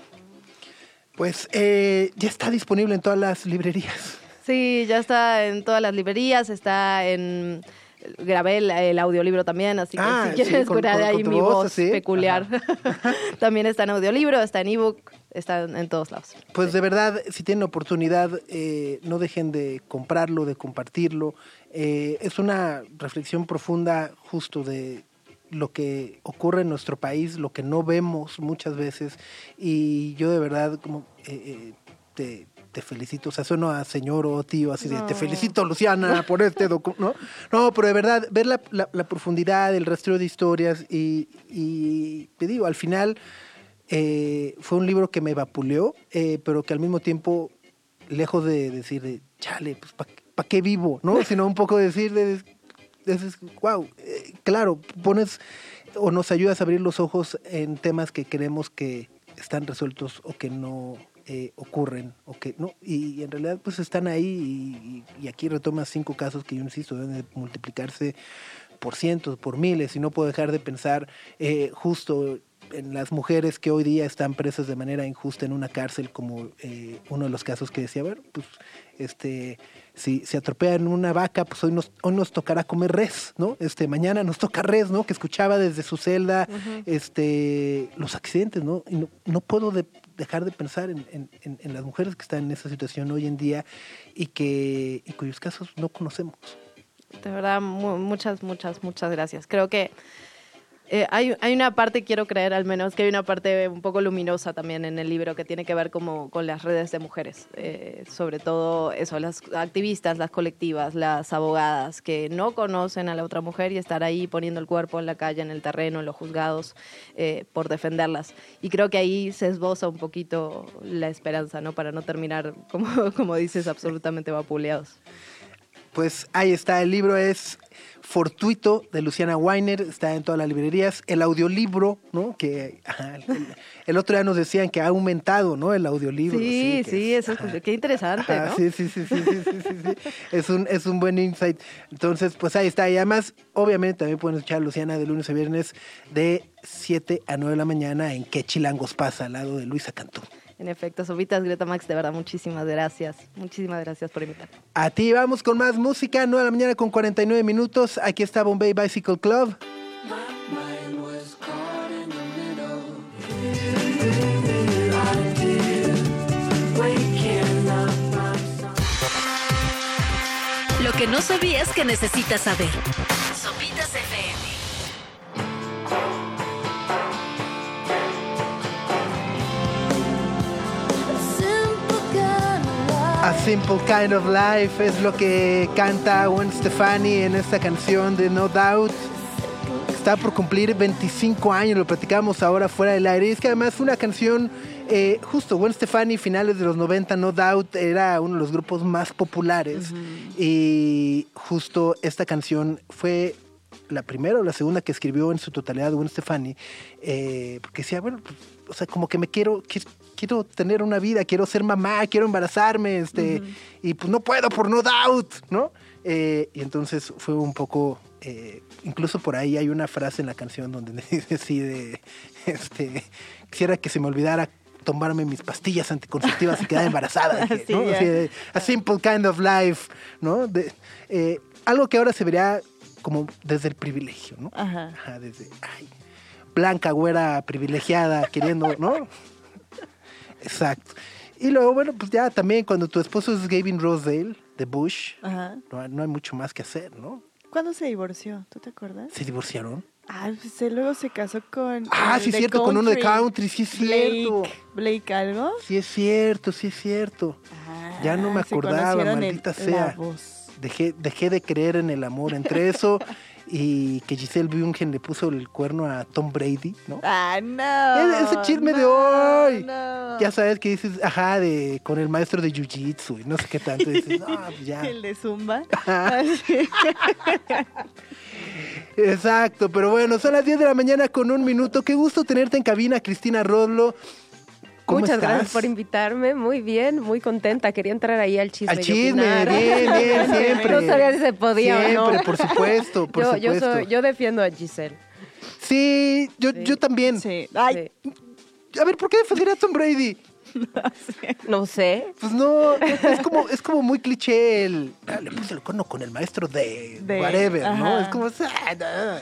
Pues eh, ya está disponible en todas las librerías.
Sí, ya está en todas las librerías, está en grabé el, el, audiolibro también, así que
ah,
si quieres
sí,
escuchar ahí mi
voz,
voz
¿sí?
peculiar, también está en audiolibro, está en ebook, está en, todos lados.
Pues de verdad, si tienen oportunidad, eh, no dejen de comprarlo, de compartirlo. Eh, es una reflexión profunda justo de lo que ocurre en nuestro país, lo que no vemos muchas veces. Y yo de verdad, como eh, te, te felicito, o sea, sueno a señor o tío, así de, te felicito, Luciana, por este documento, ¿no? No, pero de verdad, ver la, la, la profundidad, el rastreo de historias y, y te digo, al final eh, fue un libro que me vapuleó, eh, pero que al mismo tiempo, lejos de decir, de, chale, pues, ¿para pa qué vivo? ¿no? Sino un poco decir, de, wow, eh, claro, pones o nos ayudas a abrir los ojos en temas que creemos que están resueltos o que no eh, ocurren o que no y, y, en realidad pues están ahí y, y, aquí retomas cinco casos que yo insisto deben de multiplicarse por cientos por miles y no puedo dejar de pensar eh, justo en las mujeres que hoy día están presas de manera injusta en una cárcel como eh, uno de los casos que decía bueno pues este si se atropellan una vaca, pues hoy nos, hoy nos tocará comer res, ¿no? Este, mañana nos toca res, ¿no? Que escuchaba desde su celda, uh -huh. este, los accidentes, ¿no? Y no, no puedo de, dejar de pensar en, en, en, las mujeres que están en esa situación hoy en día y que, y cuyos casos no conocemos.
De verdad, muchas, muchas, muchas gracias. Creo que eh, hay, hay, una parte, quiero creer al menos, que hay una parte un poco luminosa también en el libro que tiene que ver como con las redes de mujeres, eh, sobre todo eso, las activistas, las colectivas, las abogadas que no conocen a la otra mujer y estar ahí poniendo el cuerpo en la calle, en el terreno, en los juzgados, eh, por defenderlas. Y creo que ahí se esboza un poquito la esperanza, ¿no? Para no terminar, como, como dices, absolutamente vapuleados.
Pues ahí está, el libro es Fortuito de Luciana Weiner, está en todas las librerías. El audiolibro, ¿no? Que ajá, el, el, otro día nos decían que ha aumentado, ¿no? El audiolibro.
Sí, sí, sí es, eso es, qué interesante,
ajá,
¿no?
Sí, sí, sí, sí, sí, sí, sí, sí. Es, un, es un buen insight. Entonces, pues ahí está. Y además, obviamente, también pueden escuchar a Luciana de lunes a viernes de 7 a 9 de la mañana en Qué Chilangos pasa, al lado de Luisa Cantú.
En efecto, Sopitas Greta Max, de verdad, muchísimas gracias. Muchísimas gracias por invitarme.
A ti vamos con más música, 9 de la mañana con 49 minutos. Aquí está Bombay Bicycle Club.
Lo que no sabías que necesitas saber.
Simple Kind of Life es lo que canta Gwen Stefani en esta canción de No Doubt. Está por cumplir 25 años, lo platicamos ahora fuera del aire. Y es que además fue una canción, eh, justo Gwen Stefani, finales de los 90, No Doubt, era uno de los grupos más populares. Uh -huh. Y justo esta canción fue la primera o la segunda que escribió en su totalidad Gwen Stefani, eh, porque decía, bueno, pues, o sea, como que me quiero, qui- quiero tener una vida, quiero ser mamá, quiero embarazarme, este, y pues no puedo por no doubt, ¿no? Eh, y entonces fue un poco, eh, incluso por ahí hay una frase en la canción donde dice así de, este, quisiera que se me olvidara tomarme mis pastillas anticonceptivas y quedar embarazada. dije,
Sí,
¿no? Así de, a simple kind of life, ¿no? De- eh, algo que ahora se vería como desde el privilegio, ¿no?
Ajá.
Ajá, desde, ay, blanca, güera, privilegiada, queriendo, ¿no? Exacto. Y luego, bueno, pues ya también cuando tu esposo es Gavin Rosedale, de Bush,
Ajá.
no, no hay mucho más que hacer, ¿no?
¿Cuándo se divorció? ¿Tú te acuerdas?
¿Se divorciaron?
Ah, pues él luego se casó con.
Ah, sí es cierto, con uno de
country.
sí es cierto.
Blake, algo.
Sí es cierto, sí es cierto. Ya no me
Ah,
acordaba, maldita sea. Dejé, dejé de creer en el amor entre eso y que Giselle Bündchen le puso el cuerno a Tom Brady, ¿no?
Ah, no.
Es- ese chisme de hoy.
no.
Ya sabes que dices, ajá, de con el maestro de Jiu-Jitsu y no sé qué tanto. dices, no, pues ya.
El de Zumba. Así.
Exacto, pero bueno, son las 10 de la mañana con un minuto. Qué gusto tenerte en cabina, Cristina Rodlo. ¿Cómo
Muchas
estás?
gracias por invitarme. Muy bien, muy contenta. Quería entrar ahí al chisme.
Al chisme, bien, bien, siempre.
No sabía si se podía
Siempre,
o no.
por supuesto, por
yo,
supuesto.
yo, soy, yo defiendo a Giselle.
Sí, yo,
Sí.
yo también.
Sí. Ay,
Sí.
A ver, ¿por qué defendería a Tom Brady?
No sé.
Pues no, es como, es como muy cliché el. "Ah, le puse el cono con el maestro de,
De-
whatever, ¿no?
ajá.
Es como. "Ah,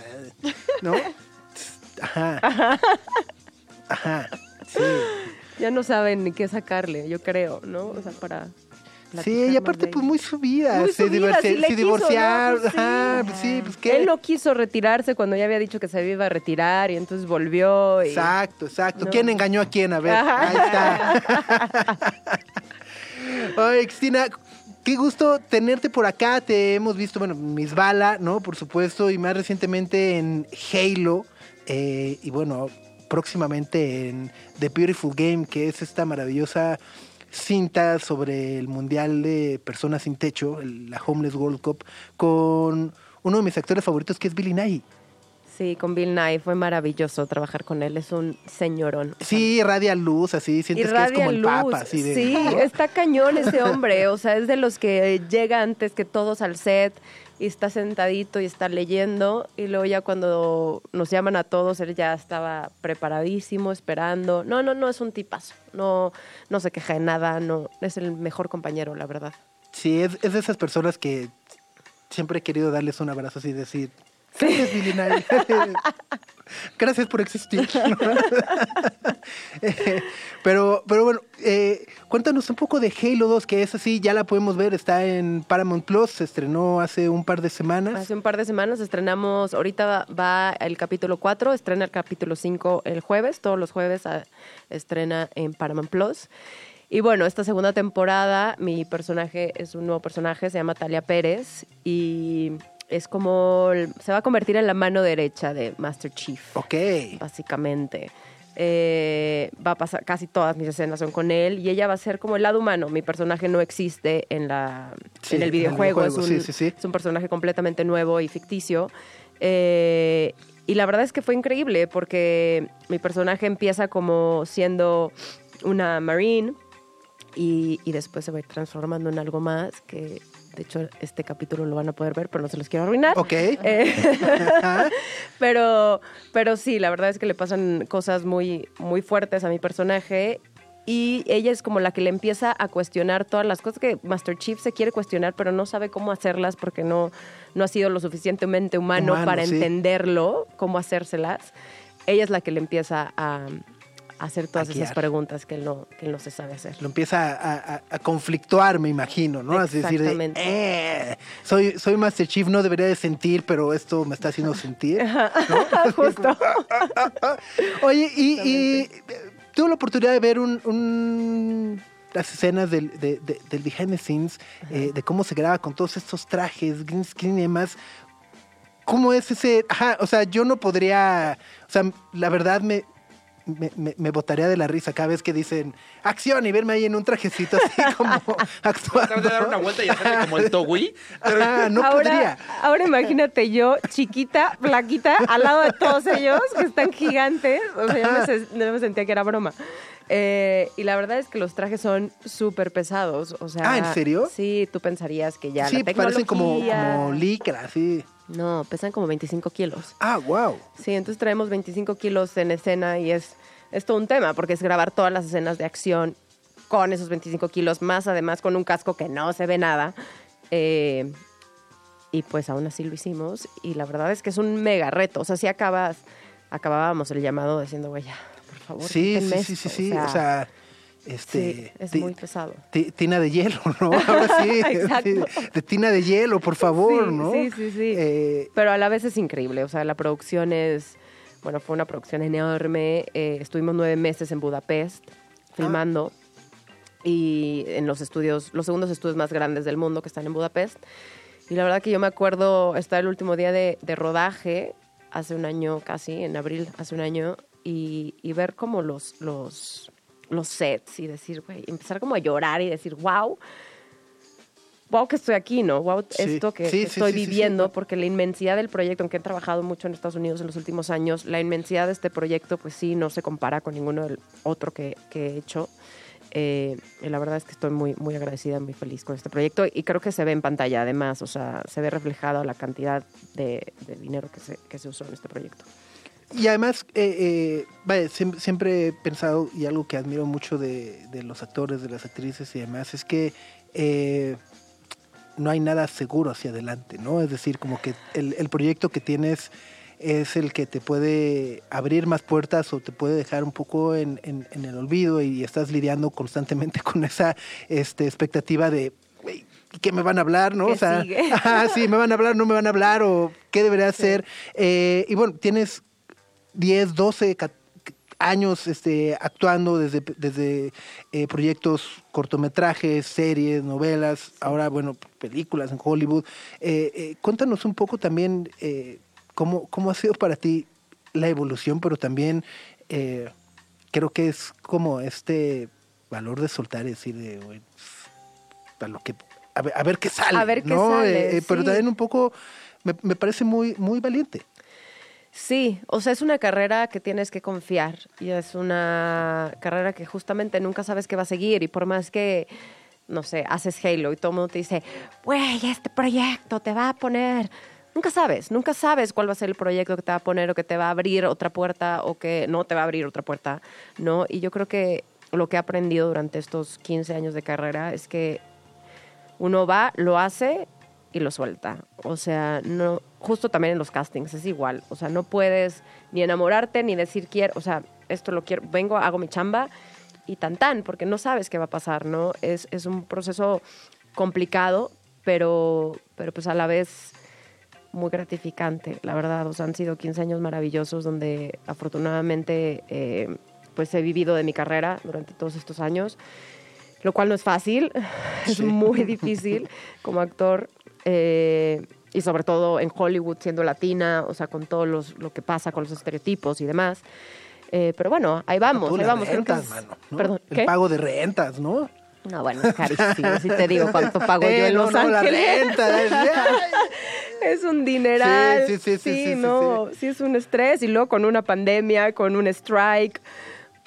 no". ¿No? Ajá. Ajá. Sí.
Ya no saben ni qué sacarle, yo creo, ¿no? O sea, para.
Sí, y aparte, pues muy subida.
Muy
se
subida,
divorci-
sí le
se
quiso,
divorciar.
¿no? Pues sí.
Ajá, pues sí, pues qué.
Él no quiso retirarse cuando ya había dicho que se iba a retirar y entonces volvió. Y...
Exacto, exacto.
No.
¿Quién engañó a quién? A ver,
Ajá.
ahí está. Oye, Cristina, qué gusto tenerte por acá. Te hemos visto, bueno, Miss Bala, ¿no? Por supuesto, y más recientemente en Halo. eh, y bueno, próximamente en The Beautiful Game, que es esta maravillosa cinta sobre el Mundial de Personas sin Techo, el- la Homeless World Cup, con uno de mis actores favoritos, que es Billy Nye.
Sí, con Bill Nye fue maravilloso trabajar con él. Es un señorón.
Sí, radia luz, así, sientes que es como el
luz.
papa, así de...
sí,
¿no?
está cañón ese hombre. O sea, es de los que llega antes que todos al set y está sentadito y está leyendo. Y luego ya cuando nos llaman a todos, él ya estaba preparadísimo, esperando. No, no, no, es un tipazo. No, no se queja de nada. No, es el mejor compañero, la verdad.
Sí, es, es de esas personas que siempre he querido darles un abrazo y decir, gracias, Billy Nye. gracias por existir. Eh, pero, pero bueno, eh, cuéntanos un poco de Halo 2, que es así, ya la podemos ver, está en Paramount Plus, se estrenó hace un par de semanas.
Hace un par de semanas estrenamos, ahorita va, va el capítulo 4, estrena el capítulo 5 el jueves, todos los jueves ah, estrena en Paramount Plus. Y bueno, esta segunda temporada, mi personaje es un nuevo personaje, se llama Talia Pérez y es como, se va a convertir en la mano derecha de Master Chief
Ok.
básicamente. Eh, va a pasar, casi todas mis escenas son con él y ella va a ser como el lado humano. Mi personaje no existe en, la,
Sí,
en
en
el videojuego,
videojuego,
es, un,
sí, sí, sí.
es un personaje completamente nuevo y ficticio. Eh, y la verdad es que fue increíble porque mi personaje empieza como siendo una marine y, y después se va a ir transformando en algo más que de hecho este capítulo lo van a poder ver pero no se los quiero arruinar.
Ok.
Eh, pero, pero sí, la verdad es que le pasan cosas muy, muy fuertes a mi personaje. Y ella es como la que le empieza a cuestionar todas las cosas que Master Chief se quiere cuestionar, pero no sabe cómo hacerlas porque no, no ha sido lo suficientemente humano,
Humano,
para
sí.
entenderlo, cómo hacérselas. Ella es la que le empieza a hacer todas esas preguntas que él, no, que él no se sabe hacer.
Lo empieza a, a- a conflictuar, me imagino, ¿no? Así decir, de,
Exactamente.
"Eh, soy, soy Master Chief, no debería de sentir, pero esto me está haciendo sentir.
Justo.
Oye, y, y, tuve la oportunidad de ver un, un- las escenas del, de- de- del behind the scenes, eh, de cómo se graba con todos estos trajes, green screen y demás. ¿Cómo es ese? Ajá, o sea, yo no podría, o sea, la verdad me, me, me- me botaría de la risa cada vez que dicen acción y verme ahí en un trajecito así como actuando.
Tratar de dar una vuelta y hacerle como el Togui.
Ajá, no
ahora,
podría.
ahora imagínate yo, chiquita, flaquita, al lado de todos ellos, que están gigantes. O sea, yo me, se- yo me sentía que era broma. Eh, y la verdad es que los trajes son súper pesados. O sea,
Ah, ¿en serio?
Sí, tú pensarías que ya
sí,
la
parecen como, como licra, sí.
No, pesan como 25 kilos.
Ah, wow.
Sí, entonces traemos 25 kilos en escena y es, es todo un tema, porque es grabar todas las escenas de acción con esos 25 kilos, más además con un casco que no se ve nada. Eh, y pues aún así lo hicimos y la verdad es que es un mega reto. O sea, si acabas, acabábamos el llamado diciendo, güey, ya, por favor,
Sí, sí, sí, sí,
esto".
sí. O sea, este.
sí, es muy pesado.
ti- tina de hielo, ¿no? Ahora sí.
Exacto.
sí, De tina de hielo, por favor,
Sí,
¿no?
sí, sí, sí.
Eh,
Pero a la vez es increíble, o sea, la producción es, bueno, fue una producción enorme, eh, estuvimos nueve meses en Budapest filmando. Y en los estudios, los segundos estudios más grandes del mundo que están en Budapest. Y la verdad que yo me acuerdo estar el último día de, de rodaje, hace un año casi, en abril, hace un año, y, y ver como los, los, los sets y decir, güey, empezar como a llorar y decir, wow, wow que estoy aquí, ¿no? Wow
Sí.
esto que,
Sí,
que estoy
sí,
viviendo, porque la inmensidad del proyecto, aunque he trabajado mucho en Estados Unidos en los últimos años, la inmensidad de este proyecto, pues sí, no se compara con ninguno del otro que, que he hecho. Eh, y la verdad es que estoy muy, muy agradecida, muy feliz con este proyecto y creo que se ve en pantalla además, o sea, se ve reflejado la cantidad de, de dinero que se, que se usó en este proyecto.
Y además, eh, eh, vaya, siem- siempre, he pensado, y algo que admiro mucho de, de los actores, de las actrices y demás, es que eh, no hay nada seguro hacia adelante, ¿no? Es decir, como que el, el proyecto que tienes es el que te puede abrir más puertas o te puede dejar un poco en, en- en el olvido y estás lidiando constantemente con esa este, expectativa de, "Güey, ¿qué me van a hablar, no?
¿Qué
o sea,
sigue?
ajá, sí, me van a hablar, no me van a hablar o qué debería hacer. Eh, y bueno, tienes 10, 12 ca- años este, actuando desde, desde eh, proyectos cortometrajes, series, novelas, ahora, bueno, películas en Hollywood. Eh, eh, cuéntanos un poco también cómo, cómo ha sido para ti la evolución, pero también creo que es como este valor de soltar y decir, de, pues, a, lo que, a, ver, a ver qué sale.
A ver qué
¿no?
sale,
Pero también un poco, me, me parece muy, muy valiente.
Sí, o sea, es una carrera que tienes que confiar y es una carrera que justamente nunca sabes qué va a seguir y por más que, no sé, haces Halo y todo el mundo te dice, güey, este proyecto te va a poner... Nunca sabes, nunca sabes cuál va a ser el proyecto que te va a poner o que te va a abrir otra puerta o que no te va a abrir otra puerta, ¿no? Y yo creo que lo que he aprendido durante estos 15 años de carrera es que uno va, lo hace y lo suelta. O sea, no, justo también en los castings es igual. O sea, no puedes ni enamorarte ni decir quiero, o sea, esto lo quiero, vengo, hago mi chamba y tan tan, porque no sabes qué va a pasar, ¿no? Es, es un proceso complicado, pero, pero pues a la vez muy gratificante, la verdad. O sea, han sido 15 años maravillosos donde afortunadamente eh, pues he vivido de mi carrera durante todos estos años, lo cual no es fácil, es
Sí.
muy difícil como actor. Eh, y sobre todo en Hollywood siendo latina, o sea, con todo los, lo que pasa con los estereotipos y demás. Eh, pero bueno, ahí vamos, ahí vamos. creo que
rentas,
es-
mano, ¿no?
Perdón,
El
¿qué?
pago de rentas, ¿no?
No, bueno, es carísimo. Si te digo cuánto pago yo
Eh,
en
no,
Los
no, la
Ángeles.
renta. es-.
Es un dineral.
Sí, sí, sí, sí, sí, sí,
no, sí. es un estrés. Y luego con una pandemia, con un strike.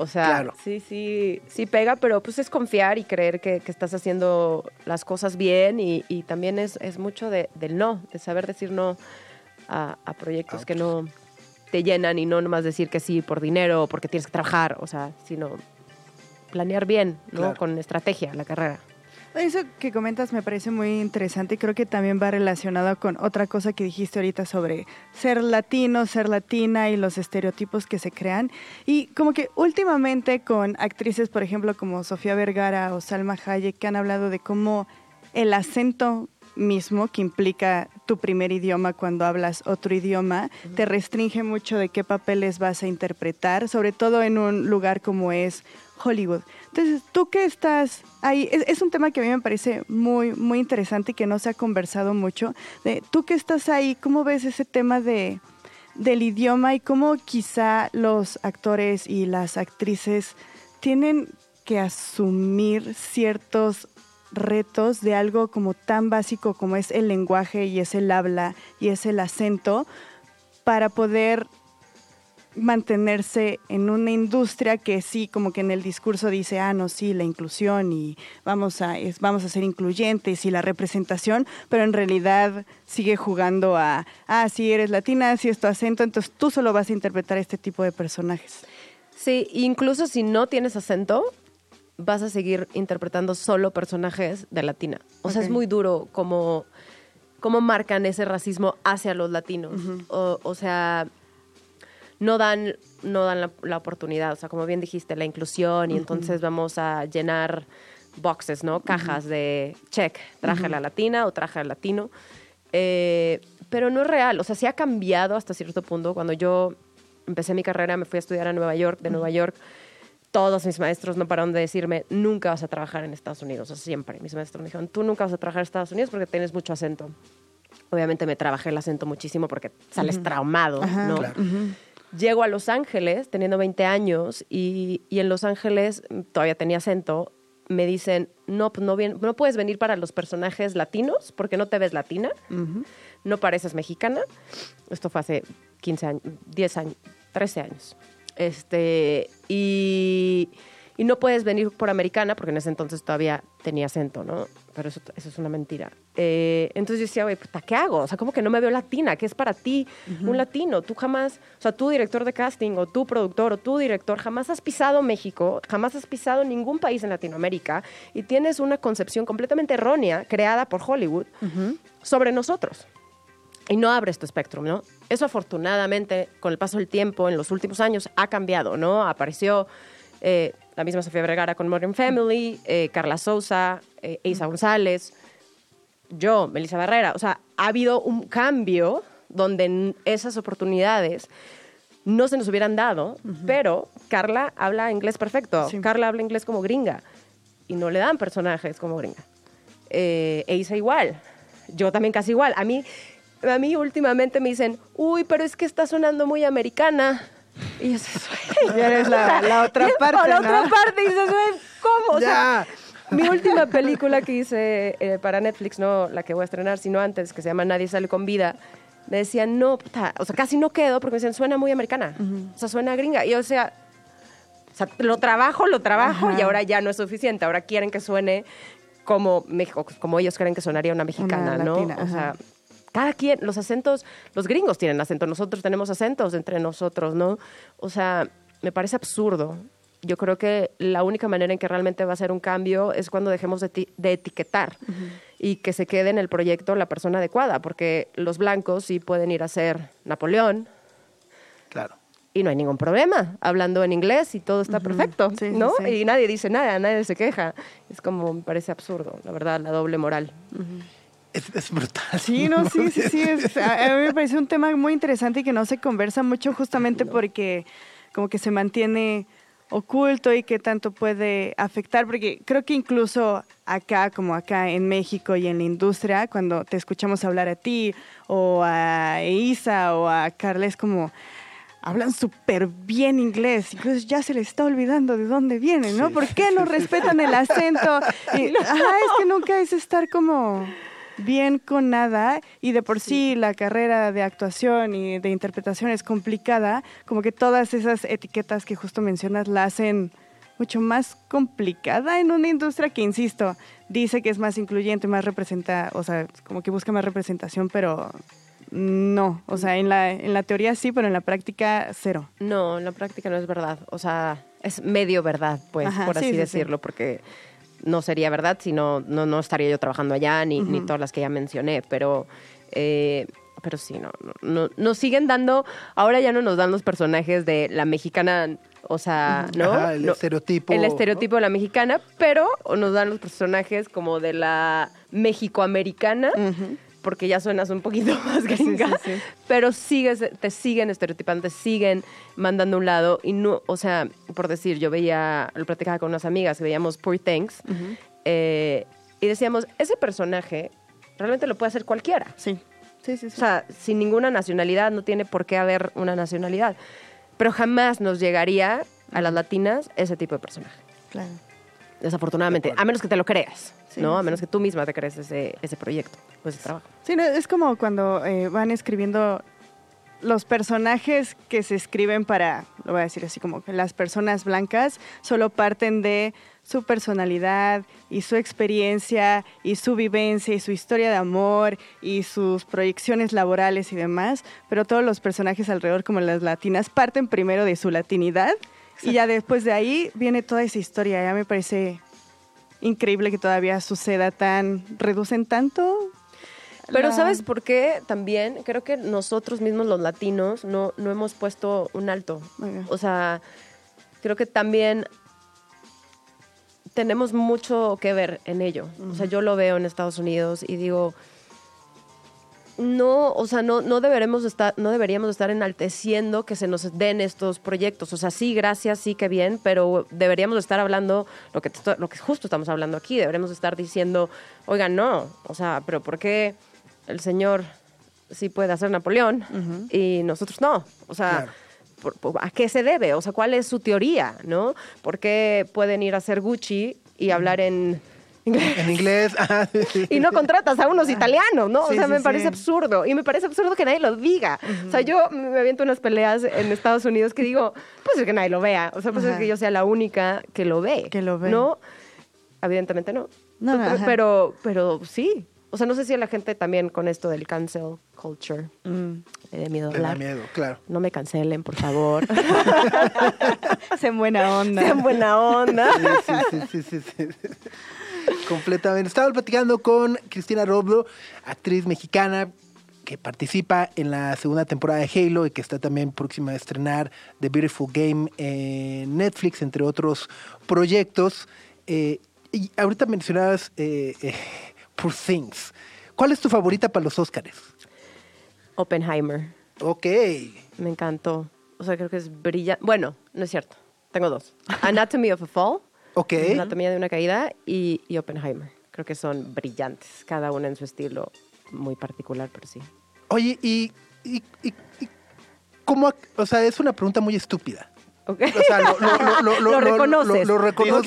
O sea,
Claro.
sí, sí, sí pega, pero pues es confiar y creer que, que estás haciendo las cosas bien y, y también es, es mucho de, del no, de saber decir no a, a proyectos que no te llenan y no nomás decir que sí por dinero o porque tienes que trabajar, o sea, sino planear bien, ¿no?
Claro.
Con estrategia la carrera.
Eso que comentas me parece muy interesante y creo que también va relacionado con otra cosa que dijiste ahorita sobre ser latino, ser latina y los estereotipos que se crean. Y como que últimamente con actrices, por ejemplo, como Sofía Vergara o Salma Hayek, que han hablado de cómo el acento mismo que implica tu primer idioma cuando hablas otro idioma, te restringe mucho de qué papeles vas a interpretar, sobre todo en un lugar como es Hollywood. Entonces, tú que estás ahí, es, un tema que a mí me parece muy, muy interesante y que no se ha conversado mucho. Tú que estás ahí, ¿cómo ves ese tema de, del idioma y cómo quizá los actores y las actrices tienen que asumir ciertos retos de algo como tan básico como es el lenguaje y es el habla y es el acento para poder mantenerse en una industria que sí, como que en el discurso dice, ah, no, sí, la inclusión y vamos a, es- vamos a ser incluyentes y la representación, pero en realidad sigue jugando a, ah, sí, eres latina, sí es tu acento, entonces tú solo vas a interpretar este tipo de personajes.
Sí, incluso si no tienes acento, vas a seguir interpretando solo personajes de latina. O sea, es muy duro como cómo marcan ese racismo hacia los latinos. o, o sea, no dan, no dan la, la oportunidad. O sea, como bien dijiste, la inclusión y entonces vamos a llenar boxes, ¿no? Cajas de check, traje a la latina o traje al latino. Eh, pero no es real. O sea, sí ha cambiado hasta cierto punto. Cuando yo empecé mi carrera, me fui a estudiar a Nueva York, de Nueva York. Todos mis maestros no pararon de decirme, nunca vas a trabajar en Estados Unidos. O sea, siempre. Mis maestros me dijeron, tú nunca vas a trabajar en Estados Unidos porque tienes mucho acento. Obviamente me trabajé el acento muchísimo porque sales traumado,
Ajá.
¿no?
Claro.
Llego a Los Ángeles teniendo 20 años y, y en Los Ángeles todavía tenía acento. Me dicen, no, pues no, vien- no puedes venir para los personajes latinos porque no te ves latina, no pareces mexicana. Esto fue hace 15 años, 10 años, 13 años. Este, y, y no puedes venir por americana porque en ese entonces todavía tenía acento, ¿no? Pero eso, eso es una mentira. Eh, entonces yo decía, güey, puta, ¿qué hago? O sea, como que no me veo latina? ¿Qué es para ti un latino? Tú jamás, o sea, tú director de casting o tú productor o tú director, jamás has pisado México, jamás has pisado ningún país en Latinoamérica y tienes una concepción completamente errónea creada por Hollywood sobre nosotros y no abres tu espectro, ¿no? Eso afortunadamente, con el paso del tiempo, en los últimos años, ha cambiado, ¿no? Apareció eh, la misma Sofía Vergara con Modern Family, eh, Carla Souza, eh, Isa González, yo, Melissa Barrera. O sea, ha habido un cambio donde esas oportunidades no se nos hubieran dado, pero Carla habla inglés perfecto.
Sí.
Carla habla inglés como gringa y no le dan personajes como gringa. Eh, e Isa igual. Yo también casi igual. A mí, a mí últimamente me dicen, uy, pero es que está sonando muy americana. Y yo
Y eres la- la otra parte,
La
¿no?
otra parte. Y dices, güey, ¿cómo? O sea,
Ya.
mi última película que hice eh, para Netflix, no la que voy a estrenar, sino antes, que se llama Nadie sale con vida, me decían, no, puta, o sea, casi no quedo porque me decían, suena muy americana, o sea, suena gringa. Y o sea, o sea, lo trabajo, lo trabajo
Ajá.
y ahora ya no es suficiente. Ahora quieren que suene como México, como ellos creen que sonaría una mexicana,
Una
¿no?
latina,
o sea. Cada quien, los acentos, los gringos tienen acento, nosotros tenemos acentos entre nosotros, ¿no? O sea, me parece absurdo. Yo creo que la única manera en que realmente va a ser un cambio es cuando dejemos de, eti- de etiquetar y que se quede en el proyecto la persona adecuada, porque los blancos sí pueden ir a ser Napoleón
Claro.
y no hay ningún problema, hablando en inglés y todo está perfecto,
Sí,
¿no?
sí.
Y nadie dice nada, nadie se queja. Es como, me parece absurdo, la verdad, la doble moral.
Es, es brutal.
Sí, no, sí, sí, sí. es- a, mí me parece un tema muy interesante y que no se conversa mucho justamente porque como que se mantiene oculto y que tanto puede afectar, porque creo que incluso acá, como acá en México y en la industria, cuando te escuchamos hablar a ti o a Isa o a Carla, es como hablan súper bien inglés, incluso ya se les está olvidando de dónde vienen, ¿no? ¿Por qué no respetan el acento? Y, ajá, es que nunca es estar como bien con nada y de por sí la carrera de actuación y de interpretación es complicada, como que todas esas etiquetas que justo mencionas la hacen mucho más complicada en una industria que, insisto, dice que es más incluyente, más representa, o sea, como que busca más representación, pero no, o sea, en la, en la teoría sí, pero en la práctica cero.
No, en la práctica no es verdad. O sea, es medio verdad, pues,
Ajá,
por
sí,
así
sí, sí.
decirlo, porque no sería verdad si no, no, no estaría yo trabajando allá, ni, ni todas las que ya mencioné, pero... eh, pero sí, no, no, no, nos siguen dando, ahora ya no nos dan los personajes de la mexicana, o sea, ¿no?
Ajá, el
No,
estereotipo,
El
¿no?
estereotipo de la mexicana, pero nos dan los personajes como de la mexicoamericana, porque ya suenas un poquito más
Sí, sí,
gringa,
sí.
pero sigues, te siguen estereotipando, te siguen mandando a un lado y no, o sea, por decir, yo veía, lo platicaba con unas amigas que veíamos Poor Things eh, y decíamos, ese personaje realmente lo puede hacer cualquiera.
Sí. Sí, sí, sí.
O sea, sin ninguna nacionalidad, no tiene por qué haber una nacionalidad. Pero jamás nos llegaría a las latinas ese tipo de personaje.
claro.
Desafortunadamente. A menos que te lo creas,
Sí,
¿no? A menos que tú misma te crees ese, ese proyecto, pues ese trabajo.
Sí, no, es como cuando eh, van escribiendo los personajes que se escriben para, lo voy a decir así como que las personas blancas solo parten de su personalidad y su experiencia y su vivencia y su historia de amor y sus proyecciones laborales y demás, pero todos los personajes alrededor como las latinas parten primero de su latinidad y ya después de ahí viene toda esa historia. Ya me parece increíble que todavía suceda tan, reducen tanto.
Pero
la-
¿sabes por qué? También creo que nosotros mismos los latinos no, no hemos puesto un alto. O sea, creo que también tenemos mucho que ver en ello. O sea, yo lo veo en Estados Unidos y digo, no, o sea, no, no, deberemos estar, no deberíamos estar enalteciendo que se nos den estos proyectos. O sea, sí, gracias, sí, que bien, pero deberíamos estar hablando lo que, te lo que justo estamos hablando aquí. Deberíamos estar diciendo, oigan, no, o sea, pero ¿por qué el señor sí puede hacer Napoleón y nosotros no? O sea,
Claro.
por- por- ¿a qué se debe? O sea, ¿cuál es su teoría, no? ¿Por qué pueden ir a hacer Gucci y hablar en inglés?
En inglés. sí, sí.
y no contratas a unos italianos, ¿no?
Sí,
o sea, me parece absurdo. Y me parece absurdo que nadie lo diga. O sea, yo me aviento unas peleas en Estados Unidos que digo, pues es que nadie lo vea. O sea, pues es que yo sea la única que lo ve.
Que lo ve.
¿No? Evidentemente no.
No, no,
pero, pero, pero sí. O sea, no sé si a la gente también con esto del cancel culture
Mm.
le dé miedo
Le da
hablar.
miedo, claro.
No me cancelen, por favor.
Hacen buena onda.
Sean buena onda.
Sí, sí, sí, sí. Completamente. Estaba platicando con Cristina Roblo, actriz mexicana que participa en la segunda temporada de Halo y que está también próxima a estrenar The Beautiful Game en Netflix, entre otros proyectos. Eh, y ahorita mencionabas eh, eh, Poor Things. ¿Cuál es tu favorita para los Óscares?
Oppenheimer.
Ok.
Me encantó. O sea, creo que es brillante. Bueno, no es cierto. Tengo dos. Anatomy of a Fall.
Ok.
Anatomía de una caída y, y Oppenheimer. Creo que son brillantes, cada una en su estilo muy particular, pero sí.
Oye, y, y, y- y ¿cómo? O sea, es una pregunta muy estúpida.
Ok.
O sea, lo, lo, lo, lo,
Lo reconoces.
Lo, lo reconozco.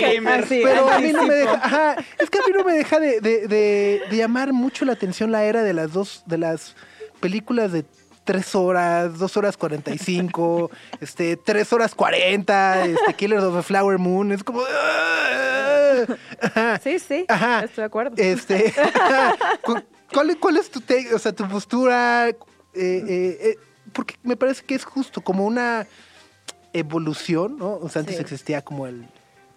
Pero a mí no me deja. Ajá, es que a mí no me deja de, de, de- de llamar mucho la atención la era de las dos, de las películas de tres horas, dos horas cuarenta y cinco, este, tres horas cuarenta, este, Killers of the Flower Moon. Es como. ¡ah! Ajá.
Sí, sí.
Ajá.
Estoy de acuerdo.
Este, cu- ¿cuál, ¿Cuál es tu, te- o sea, tu postura? Eh, eh, eh, porque me parece que es justo como una evolución, ¿no? O sea, antes
Sí.
existía como el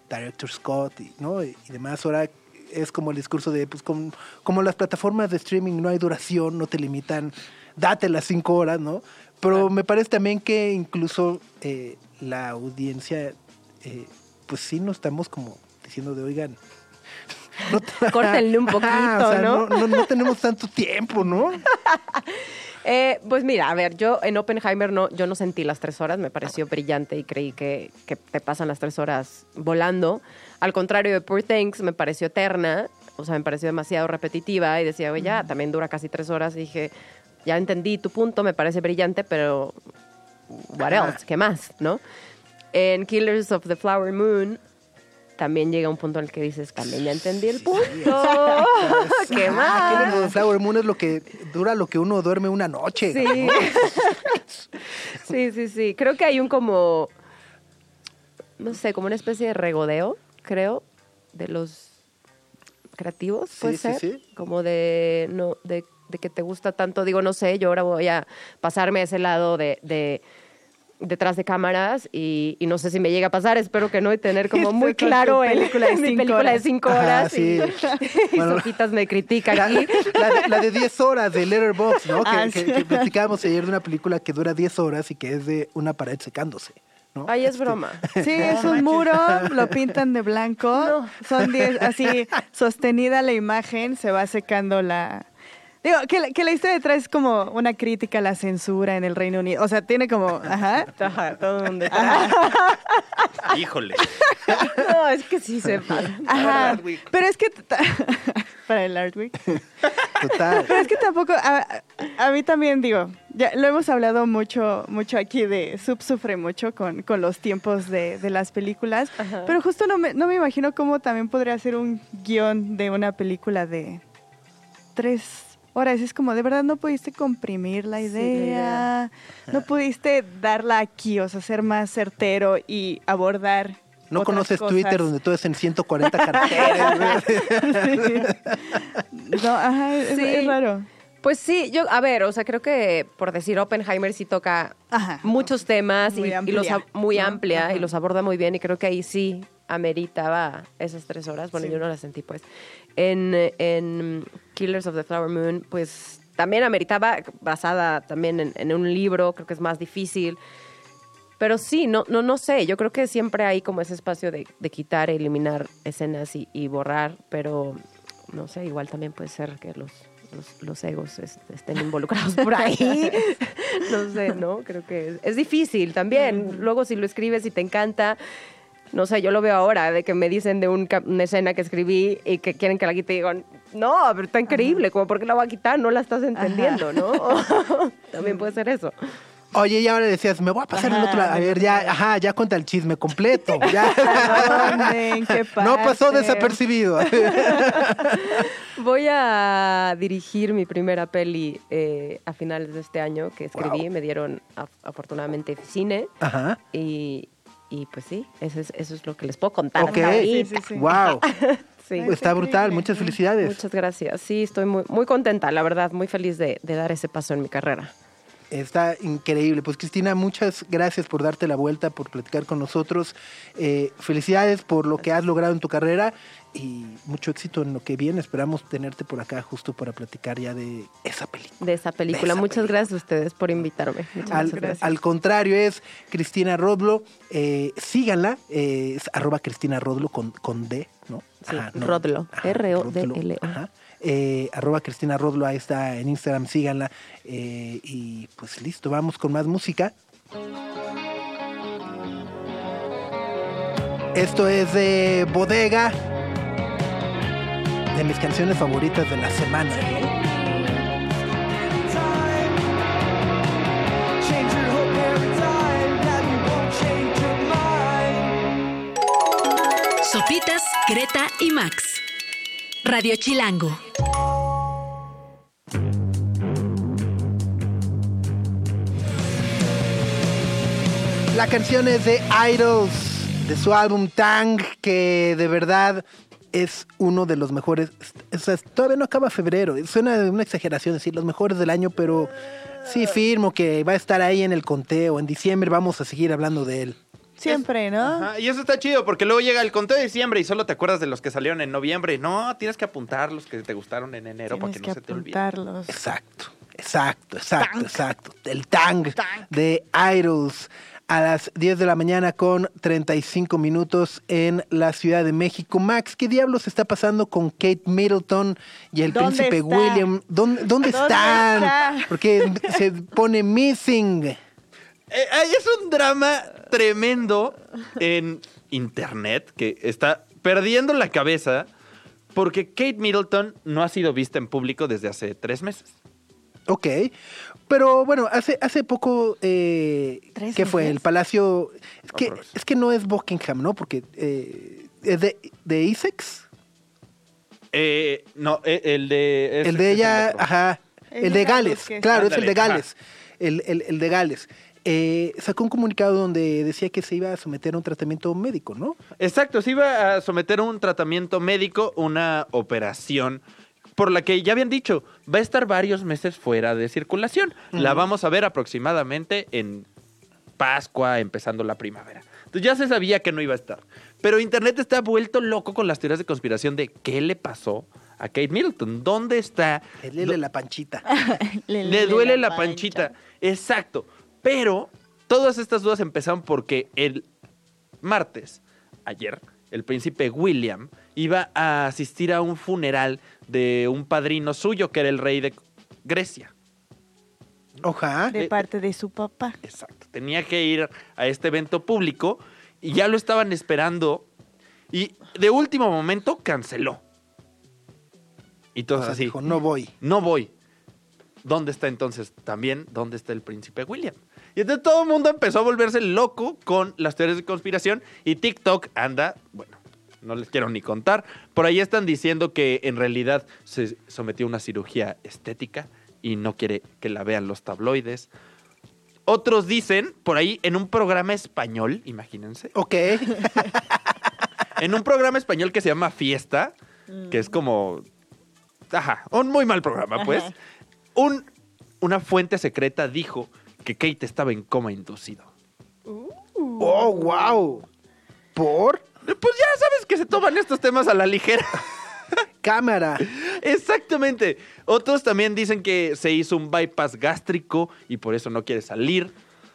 director Scott y, ¿no? y, y demás. Ahora es como el discurso de, pues, como, como las plataformas de streaming no hay duración, no te limitan, date las cinco horas, ¿no? Pero me parece también que incluso eh, la audiencia, eh, pues sí, no estamos como diciendo de, oigan, no te-
Córtenle un
Ajá, o sea,
poquito, ¿no?
no, no tenemos tanto tiempo, ¿no?
Eh, pues mira, a ver, yo en Oppenheimer no, yo no sentí las tres horas, me pareció brillante y creí que, que te pasan las tres horas volando. Al contrario de Poor Things, me pareció eterna, o sea, me pareció demasiado repetitiva y decía, oye, ya, también dura casi tres horas. Y dije, ya entendí tu punto, me parece brillante, pero what else? ¿Qué más? ¿No? En Killers of the Flower Moon también llega un punto en el que dices, también ya entendí el punto. ¿Qué
Ah,
más?
Killers of the Flower Moon es lo que dura lo que uno duerme una noche.
Sí.
¿no?
sí, sí, sí. Creo que hay un como, no sé, como una especie de regodeo, creo, de los creativos,
Sí,
puede
sí,
ser.
sí.
Como de, no, de, de que te gusta tanto. Digo, no sé, yo ahora voy a pasarme a ese lado de... de detrás de cámaras y, y no sé si me llega a pasar, espero que no y tener como muy
Con tu
claro el-
película de
mi
cinco
película de
horas.
Ajá, sí.
y, y
Bueno.
Sofitas me critica
La,
aquí.
la de, la de 10 horas de Letterboxd, ¿no? Que,
Ah,
que-
sí.
que platicábamos ayer de una película que dura 10 horas y que es de una pared secándose. ¿no?
Ay, es
Este,
broma.
Sí, es un muro, lo pintan de blanco. Son 10, así sostenida la imagen, se va secando la. Digo, que, la- que la historia detrás es como una crítica a la censura en el Reino Unido. O sea, tiene como, ajá.
Ajá, todo un
Híjole.
No, es que sí se pasa.
Ajá.
Art Week.
Pero es que para el Art Week.
Total.
Pero es que tampoco a, a mí también digo, ya lo hemos hablado mucho mucho aquí de Sub sufre mucho con, con los tiempos de, de las películas,
Ajá.
pero justo no me, no me imagino cómo también podría ser un guion de una película de tres horas. Es como, de verdad no pudiste comprimir la
Sí,
idea,
la idea.
no pudiste darla aquí, o sea, ser más certero y abordar.
No
otras
conoces
cosas.
Twitter donde todo es en 140 caracteres. güey.
Sí. No, ajá, es,
Sí.
es raro.
Pues sí, yo, a ver, o sea, creo que por decir Oppenheimer sí toca
Ajá.
muchos temas y,
Muy
y los
amplia,
muy
¿no?
amplia
Ajá.
y los aborda muy bien y creo que ahí sí ameritaba esas tres horas. Bueno,
Sí.
yo no las sentí pues. En, en Killers of the Flower Moon, pues también ameritaba, basada también en, en un libro, creo que es más difícil. Pero sí, no, no, no sé, yo creo que siempre hay como ese espacio de, de quitar, eliminar escenas y, y borrar, pero no sé, igual también puede ser que los, los, los egos est- estén involucrados por ahí. no sé, ¿no? Creo que es, es difícil también. Luego si lo escribes y te encanta, no sé, yo lo veo ahora, de que me dicen de un una escena que escribí y que quieren que la quite y digo, no, pero está increíble, como ¿por qué la voy a quitar? No la estás entendiendo, ¿no? también puede ser eso.
Oye, y ahora decías, me voy a pasar el
Ajá,
otro lado. A ver, ya, ajá, ya cuenta el chisme completo. Ya.
¿Dónde? ¿En qué
No pasó desapercibido.
Voy a dirigir mi primera peli eh, a finales de este año que escribí.
Wow.
Me dieron af- afortunadamente cine.
Ajá.
Y, y pues sí, eso es, eso es lo que les puedo contar.
Ok.
hasta ahorita.
Sí, sí, sí.
Wow.
Sí.
Está brutal. Muchas felicidades.
Muchas gracias. Sí, estoy muy, muy contenta, la verdad, muy feliz de, de dar ese paso en mi carrera.
Está increíble. Pues Cristina, muchas gracias por darte la vuelta, por platicar con nosotros. Eh, felicidades por lo que has logrado en tu carrera y mucho éxito en lo que viene. Esperamos tenerte por acá justo para platicar ya de esa película.
De esa película.
esa
Muchas
película.
gracias a ustedes por invitarme. Muchas
Al,
gracias.
al contrario, es Cristina Rodlo. Eh, síganla, eh, es arroba Cristina Rodlo con, con D, ¿no?
Sí, R-O-D-L-O. Rodlo,
ajá. Eh, arroba Cristina Rodlo, ahí está en Instagram, síganla. Eh, y pues listo, vamos con más música. Esto es de Bodega, de mis canciones favoritas de la semana.
Sopitas, Greta y Max. Radio Chilango.
La canción es de Idols, de su álbum Tang, que de verdad es uno de los mejores. Todavía no acaba febrero. Suena una exageración decir los mejores del año, pero sí firmo que va a estar ahí en el conteo. En diciembre vamos a seguir hablando de él.
Siempre, ¿no?
Ajá, y eso está chido porque luego llega el conteo de diciembre y solo te acuerdas de los que salieron en noviembre. No, tienes que apuntar los que te gustaron en enero para que no se te olvide.
apuntarlos.
Exacto, exacto, exacto, exacto. El Tang, de Idols a las 10 de la mañana con 35 minutos en la Ciudad de México. Max, ¿qué diablos está pasando con Kate Middleton y el
¿Dónde
príncipe
está?
William? ¿Dónde, dónde
¿Dónde
están?
está?
Porque se pone missing.
Eh, es un drama tremendo en internet que está perdiendo la cabeza porque Kate Middleton no ha sido vista en público desde hace tres meses.
Ok. Pero bueno, hace, hace poco, eh,
¿Tres
¿qué fue? El Palacio... Es que, es que no es Buckingham, ¿no? Porque eh, es de, de Essex.
Eh, no, eh, el de...
El de ella, ajá.
El
El
de Gales,
Gales,
que-
claro, es el de. Gales. El, el- el de Gales. Eh, sacó un comunicado donde decía que se iba a someter a un tratamiento médico, ¿no?
Exacto, se iba a someter a un tratamiento médico, una operación por la que ya habían dicho, va a estar varios meses fuera de circulación. La vamos a ver aproximadamente en Pascua, empezando la primavera. Entonces ya se sabía que no iba a estar. Pero Internet está vuelto loco con las teorías de conspiración de qué le pasó a Kate Middleton. ¿Dónde está?
El de la panchita.
Le duele la panchita. Exacto. Pero todas estas dudas empezaron porque el martes, ayer, el príncipe William iba a asistir a un funeral de un padrino suyo, que era el rey de Grecia.
Ojalá.
De
Eh,
parte de su papá.
Exacto. Tenía que ir a este evento público y ya lo estaban esperando. Y de último momento canceló. Y
O
todos
sea,
así.
dijo, no voy.
no voy. ¿Dónde está entonces también? ¿Dónde está el príncipe William? Y entonces todo el mundo empezó a volverse loco con las teorías de conspiración y TikTok anda, bueno, no les quiero ni contar. Por ahí están diciendo que en realidad se sometió a una cirugía estética y no quiere que la vean los tabloides. Otros dicen, por ahí en un programa español, imagínense,
Ok.
en un programa español que se llama Fiesta, que es como. Ajá, un muy mal programa, pues.
Ajá.
Un, una fuente secreta dijo que Kate estaba en coma inducido.
Oh, wow. ¿Por?
Pues ya sabes que se toman estos temas a la ligera.
Cámara.
Exactamente. Otros también dicen que se hizo un bypass gástrico y por eso no quiere salir.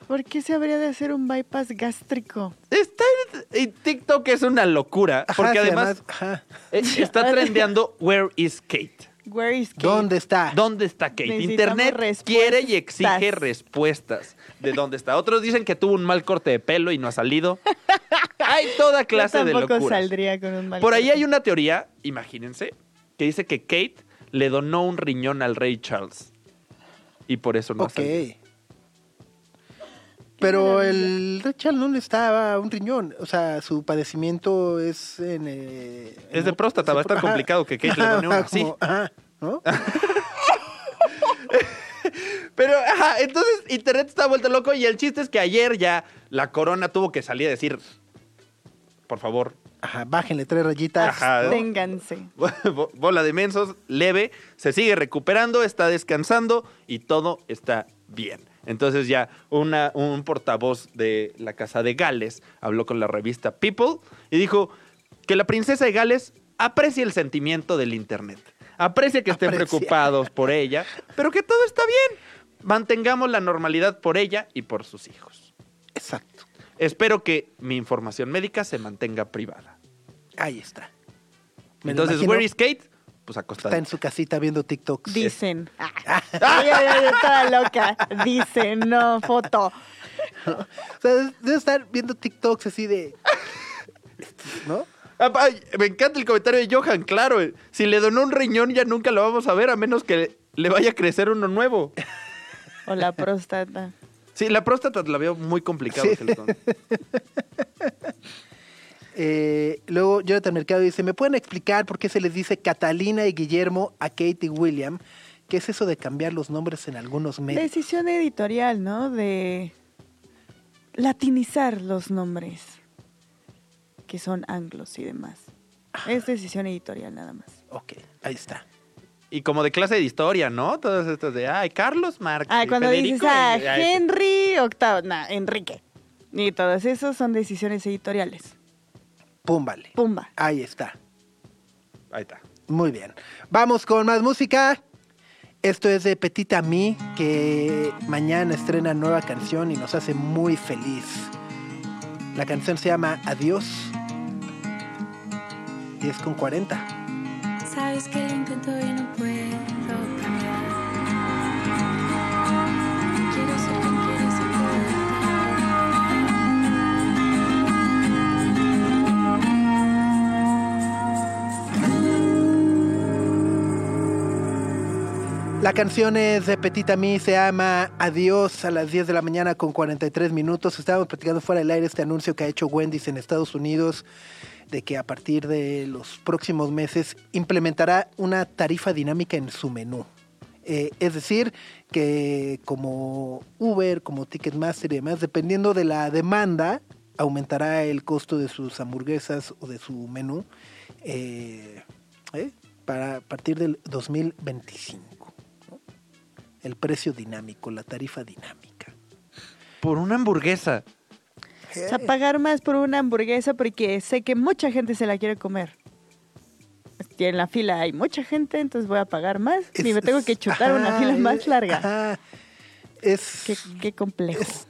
¿Por qué se habría de hacer un bypass gástrico?
Está en, en TikTok es una locura.
Ajá,
Porque además
ajá.
eh, está trendeando Where is Kate.
Where is Kate?
¿Dónde está?
¿Dónde está Kate?
Necesitamos
Internet
respuestas.
quiere y exige respuestas de dónde está. Otros dicen que tuvo un mal corte de pelo y no ha salido. Hay toda clase
Yo
de
tampoco
locuras.
saldría con un mal
Por ahí
corte.
hay una teoría, imagínense, que dice que Kate le donó un riñón al rey Charles. Y por eso no ha
Ok.
salido.
Pero el Rachel no le estaba un riñón. O sea, su padecimiento es en. eh,
Es de próstata, va a estar
Ajá.
complicado que Kate le done uno.
Ajá,
Sí.
como- ajá, ¿no?
Pero, ajá, entonces Internet está vuelto loco y el chiste es que ayer ya la corona tuvo que salir a decir, por favor,
Ajá, bájenle tres rayitas.
Ajá.
Ténganse.
Bo- bola de mensos, leve, se sigue recuperando, está descansando y todo está bien. Entonces ya una, un portavoz de la Casa de Gales habló con la revista People y dijo que la princesa de Gales aprecia el sentimiento del Internet. Aprecia que estén
Aprecia.
preocupados por ella, pero que todo está bien. Mantengamos la normalidad por ella y por sus hijos.
Exacto.
Espero que mi información médica se mantenga privada.
Ahí está. Me
Entonces, where is Kate? Pues
Está
acostada.
en su casita viendo TikToks.
Dicen. Ah. Ay, ay, ay, toda loca. Dicen, no, foto.
O sea, debe estar viendo TikToks así de. ¿No?
Ah, ay, me encanta el comentario de Johan, claro. eh, Si le donó un riñón ya nunca lo vamos a ver a menos que le vaya a crecer uno nuevo.
O la próstata.
Sí, la próstata la veo muy complicado.
Sí. Eh, luego Jonathan Mercado dice, ¿me pueden explicar por qué se les dice Catalina y Guillermo a Kate y William? ¿Qué es eso de cambiar los nombres en algunos medios?
Decisión editorial, ¿no? De latinizar los nombres, que son anglos y demás. Es decisión editorial nada más.
Ok, ahí está.
Y como de clase de historia, ¿no? Todos estos de, ay, Carlos Marx.
Ah,
y
cuando dices
Federico,
a
y- ay,
Henry octavo, no, Enrique. Y todos esos son decisiones editoriales.
Pum, vale.
Pumba.
Ahí está.
Ahí está.
Muy bien. Vamos con más música. Esto es de Petita Me, que mañana estrena nueva canción y nos hace muy feliz. La canción se llama Adiós. Y es con 40.
Sabes que lo intento y
La canción es de Petita Me, se llama Adiós a las 10 de la mañana con 43 minutos. Estábamos platicando fuera del aire este anuncio que ha hecho Wendy's en Estados Unidos de que a partir de los próximos meses implementará una tarifa dinámica en su menú. Eh, es decir, que como Uber, como Ticketmaster y demás, dependiendo de la demanda, aumentará el costo de sus hamburguesas o de su menú eh, ¿eh? para a partir del 2025. El precio dinámico, la tarifa dinámica.
Por una hamburguesa.
O sea, pagar más por una hamburguesa porque sé que mucha gente se la quiere comer. Y en la fila hay mucha gente, entonces voy a pagar más y me tengo que chutar una
ajá,
fila más larga.
ajá. Es,
Qué, qué complejo.
es-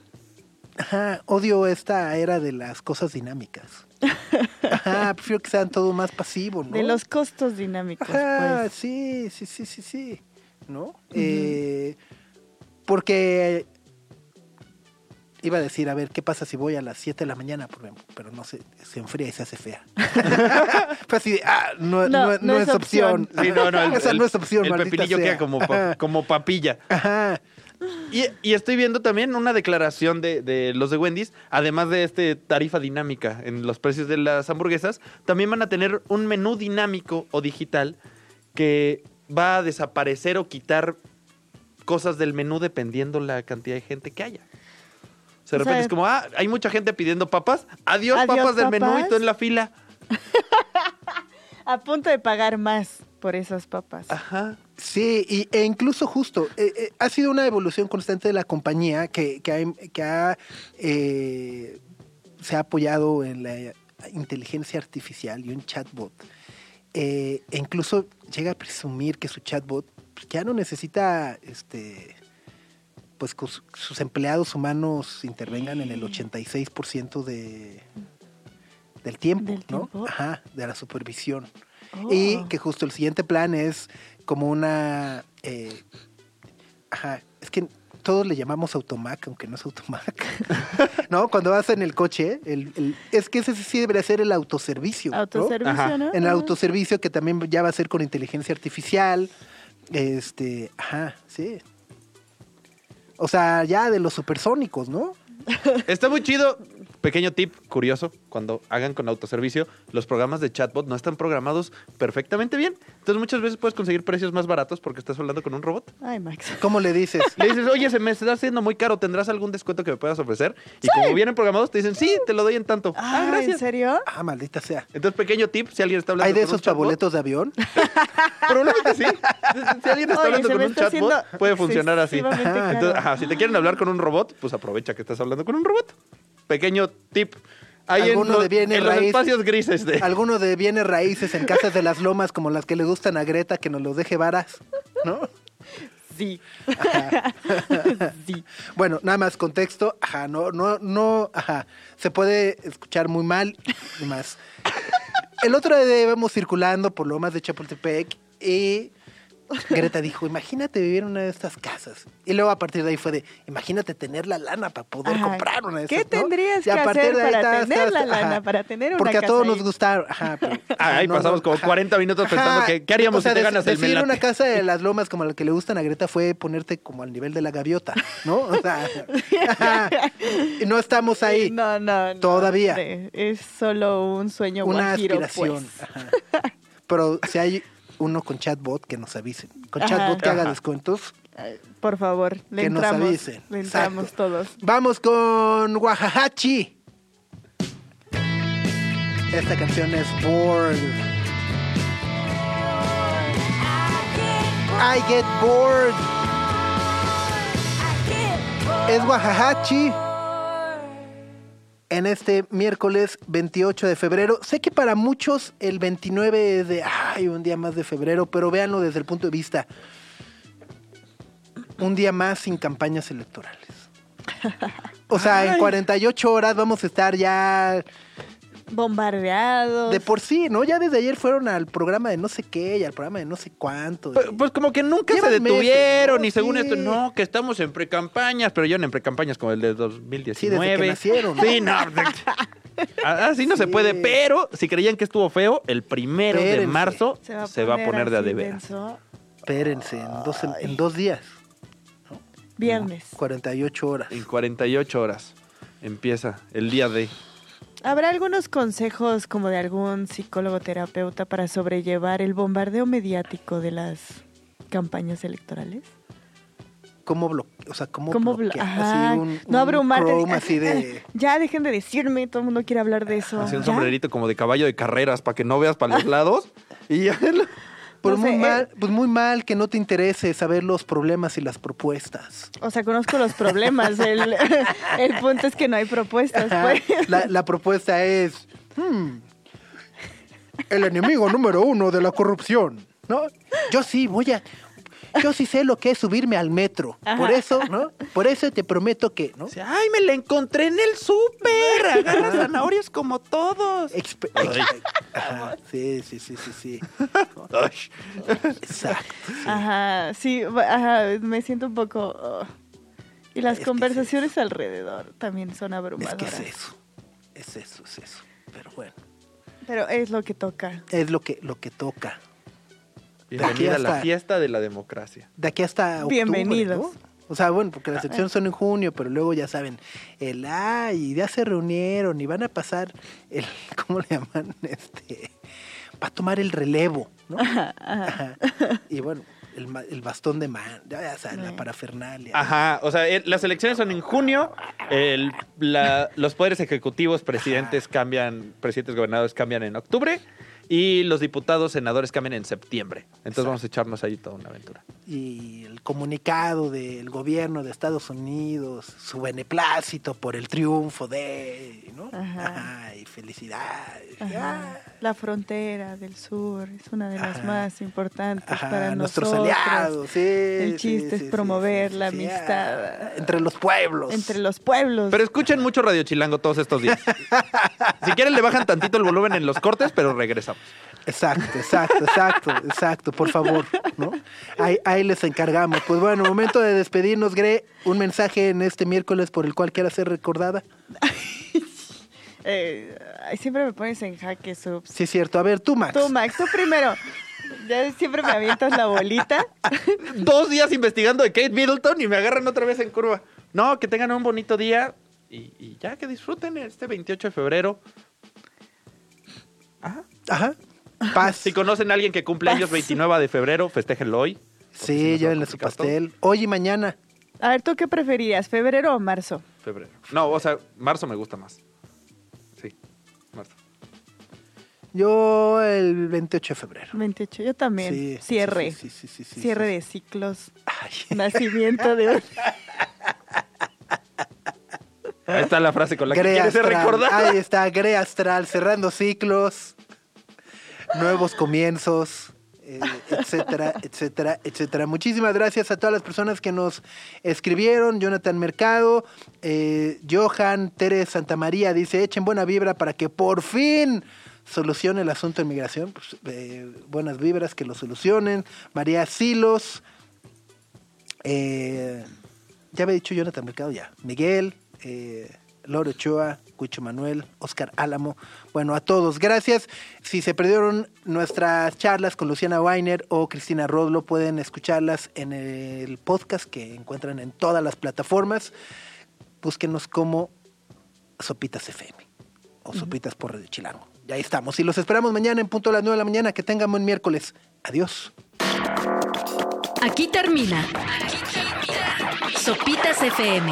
ajá, odio esta era de las cosas dinámicas. Ajá, prefiero que sean todo más pasivo, ¿no?
De los costos dinámicos,
Ajá,
pues.
sí, sí, sí, sí, sí. ¿No? Eh, porque iba a decir, a ver, ¿qué pasa si voy a las 7 de la mañana? Pero- Pero no se, se enfría y se hace fea. Fue así, de, ah, no,
No,
no- no
no
es
es
opción.
opción.
Sí, no, no, el,
Esa
el-
no es opción,
el pepinillo
sea.
queda como, pa- como papilla.
Ajá.
Y, y estoy viendo también una declaración de, de los de Wendy's, además de este tarifa dinámica en los precios de las hamburguesas, también van a tener un menú dinámico o digital que va a desaparecer o quitar cosas del menú dependiendo la cantidad de gente que haya. O sea, de
O sea,
repente es como, ah, hay mucha gente pidiendo papas. Adiós,
Adiós,
papas del menú y tú en la fila.
A punto de pagar más por esas papas.
Ajá.
Sí, y, e incluso justo, eh, eh, ha sido una evolución constante de la compañía que, que ha, que ha, eh, se ha apoyado en la inteligencia artificial y un chatbot. Eh, e incluso llega a presumir que su chatbot pues, ya no necesita este pues que su- sus empleados humanos intervengan en el 86% de del tiempo,
¿Del
¿no?
tiempo?
Ajá, de la supervisión.
Oh.
Y que justo el siguiente plan es como una... eh, ajá, es que todos le llamamos automac, aunque no es automac. ¿No? Cuando vas en el coche, el, el- es que ese sí debería ser el autoservicio. ¿no?
Autoservicio,
Ajá.
¿no?
En el autoservicio que también ya va a ser con inteligencia artificial. Este, ajá, sí. O sea, ya de los supersónicos, ¿no?
Está muy chido. Pequeño tip curioso, cuando hagan con autoservicio, los programas de chatbot no están programados perfectamente bien. Entonces muchas veces puedes conseguir precios más baratos porque estás hablando con un robot.
Ay, Max.
¿Cómo le dices?
Le dices, oye, se me está haciendo muy caro, ¿tendrás algún descuento que me puedas ofrecer? Y como vienen programados, te dicen, sí, te lo doy en tanto. Ah,
Ah, ¿en
gracias.
serio?
Ah, maldita sea.
Entonces, pequeño tip, si alguien está hablando
¿Hay de
con un
esos
chatbot,
boletos de avión?
Probablemente sí. Si alguien está
Oye,
hablando con un chatbot, puede funcionar así. Entonces, ajá, si te quieren hablar con un robot, pues aprovecha que estás hablando con un robot. Pequeño tip. Ahí en,
Alguno
los-
de bienes
en los
raíz.
espacios grises de...
Alguno de bienes raíces en casas de las lomas como las que le gustan a Greta, que nos los deje varas, ¿no?
Sí. sí.
Bueno, nada más contexto, ajá, no, no, no, ajá, se puede escuchar muy mal y más. El otro día íbamos circulando por lomas de Chapultepec y Greta dijo, imagínate vivir en una de estas casas. Y luego a partir de ahí fue de, imagínate tener la lana para poder
Ajá.
comprar una de
¿Qué
esas, ¿no?
tendrías
Y a
que
partir
hacer
de ahí
para tener la
ajá.
lana, para tener una
Porque a
casa
todos
ahí?
nos gustaron, ajá. pero-
Ah, ahí
no,
pasamos
no,
como
ajá.
40 minutos pensando
Ajá.
que, ¿qué haríamos
O sea,
si te ganas el
decir
melate?
una casa de las lomas como la que le gustan a Greta fue ponerte como al nivel de la gaviota, ¿no? O sea, no estamos ahí.
No, no, no.
Todavía.
Es solo un sueño
una
guajiro,
aspiración.
pues.
ajá. Pero si hay uno con chatbot, que nos avisen. Con
Ajá.
chatbot que haga descuentos.
Por favor, le
Que nos
entramos.
avisen.
Le entramos
Exacto.
todos.
Vamos con Guajajachi. Esta canción es Bored. I get bored. Es Guajajachi. En este miércoles 28 de febrero. Sé que para muchos el 29 es de, ay, un día más de febrero, pero véanlo desde el punto de vista. Un día más sin campañas electorales. O sea, en 48 horas vamos a estar ya
Bombardeados.
de por sí, ¿no? Ya desde ayer fueron al programa de no sé qué y al programa de no sé cuánto. y-
Pues, pues como que nunca se
meses,
detuvieron
¿no?
y según
Sí.
esto, no, que estamos en precampañas, pero yo en precampañas como el de 2019.
Sí, desde que nacieron.
Sí, no. Así no se puede, pero si creían que estuvo feo, el primero de marzo se va a poner, de a
así
de veras.
denso.
Espérense, en dos, en dos días,
Viernes.
48 horas.
En 48 horas empieza el día de...
¿Habrá algunos consejos como de algún psicólogo terapeuta para sobrellevar el bombardeo mediático de las campañas electorales?
¿Cómo bloquear? O sea, ¿cómo,
¿Cómo blo-
bloquear?
Ajá.
Así un,
no
un
abrumarte.
Así de...
Ya dejen de decirme, todo el mundo quiere hablar de eso.
Así un
¿Ya?
sombrerito como de caballo de carreras para que no veas para los lados. Y ya
Pues,
No
muy
sé,
mal, pues muy mal que no te interese saber los problemas y las propuestas.
O sea, conozco los problemas. el, el punto es que no hay propuestas. Pues.
La, la propuesta es hmm, el enemigo número uno de la corrupción. ¿No? Yo sí voy a. yo sí sé lo que es subirme al metro. Por eso, ¿no? Por eso te prometo que, ¿no?
Ay, me la encontré en el súper. Agarra zanahorias como todos.
Ajá, sí, sí, sí, sí, sí. Exacto.
Ajá, sí, ajá, me siento un poco... oh. Y las
Es que
conversaciones alrededor también son
Es
abrumadoras.
que es eso. Es eso, es eso. Pero bueno,
Pero es lo que toca.
es lo que, lo que toca. De aquí
Bienvenida a la fiesta de la democracia.
De aquí hasta octubre,
Bienvenidos.
¿no? O sea, bueno, porque las elecciones son en junio, pero luego ya saben, el ay, ya se reunieron y van a pasar el, ¿cómo le llaman? Este, va a tomar el relevo, ¿no? Ajá. Y bueno, el, ma- el bastón de man, ya, ya saben, la parafernalia.
Ajá, o sea, el- las elecciones son en junio, el- la- los poderes ejecutivos, presidentes cambian, presidentes gobernadores cambian en octubre y los diputados, senadores cambian en septiembre. Entonces vamos a echarnos ahí toda una aventura.
Y el comunicado del gobierno de Estados Unidos, su beneplácito por el triunfo de, ¿no?
Ajá.
Ajá, y felicidades.
Ajá. La frontera del sur es una de las
Ajá.
más importantes
Ajá,
para
nuestros
nosotros.
aliados, sí.
El chiste
sí,
es
sí,
promover
sí,
la
sí,
amistad.
ah, entre los pueblos.
Entre los pueblos.
Pero escuchen mucho Radio Chilango todos estos días. Si quieren le bajan tantito el volumen en los cortes, pero regresamos.
Exacto, exacto, exacto, exacto, por favor, ¿no? Ahí, ahí les encargamos. Pues bueno, momento de despedirnos, Gre. Un mensaje en este miércoles por el cual quiera ser recordada.
Eh, ay, siempre me pones en jaque, Subs.
Sí, es cierto. A ver, tú, Max.
Tú, Max, tú primero. Ya siempre me avientas la bolita.
Dos días investigando de Kate Middleton y me agarran otra vez en curva. No, que tengan un bonito día y, y ya que disfruten este 28 de febrero. Ajá.
Ajá. Paz.
Si conocen a alguien que cumple años 29 de febrero, festéjenlo hoy. si
Sí,
a
llévenle su
complicar todo.
pastel. Hoy y mañana.
A ver, ¿tú qué preferirías, febrero o marzo?
Febrero. No, o sea, marzo me gusta más. Sí, marzo.
Yo el 28 de febrero.
28, yo también.
Sí,
Cierre.
sí, sí, sí, sí, sí,
Cierre
sí.
de ciclos.
Ay.
Nacimiento de.
Ahí está la frase con la que
Gre
quieres ser.
Ahí está, Gre Astral, cerrando ciclos, nuevos comienzos, eh, etcétera, etcétera, etcétera. Muchísimas gracias a todas las personas que nos escribieron. Jonathan Mercado, eh, Johan, Tere Santamaría dice, echen buena vibra para que por fin solucione el asunto de migración. Pues, eh, buenas vibras, que lo solucionen. María Silos, ya había dicho Jonathan Mercado, ya. Miguel, Loro Ochoa, Cucho Manuel, Oscar Álamo. Bueno, a todos, gracias. Si se perdieron nuestras charlas con Luciana Weiner o Cristina Rodlo, pueden escucharlas en el podcast que encuentran en todas las plataformas. Búsquenos como Sopitas FM o Sopitas por Radio Chilango. Ya ahí estamos. Y los esperamos mañana en punto a las 9 de la mañana. Que tengan buen miércoles. Adiós.
Aquí termina. Sopitas FM.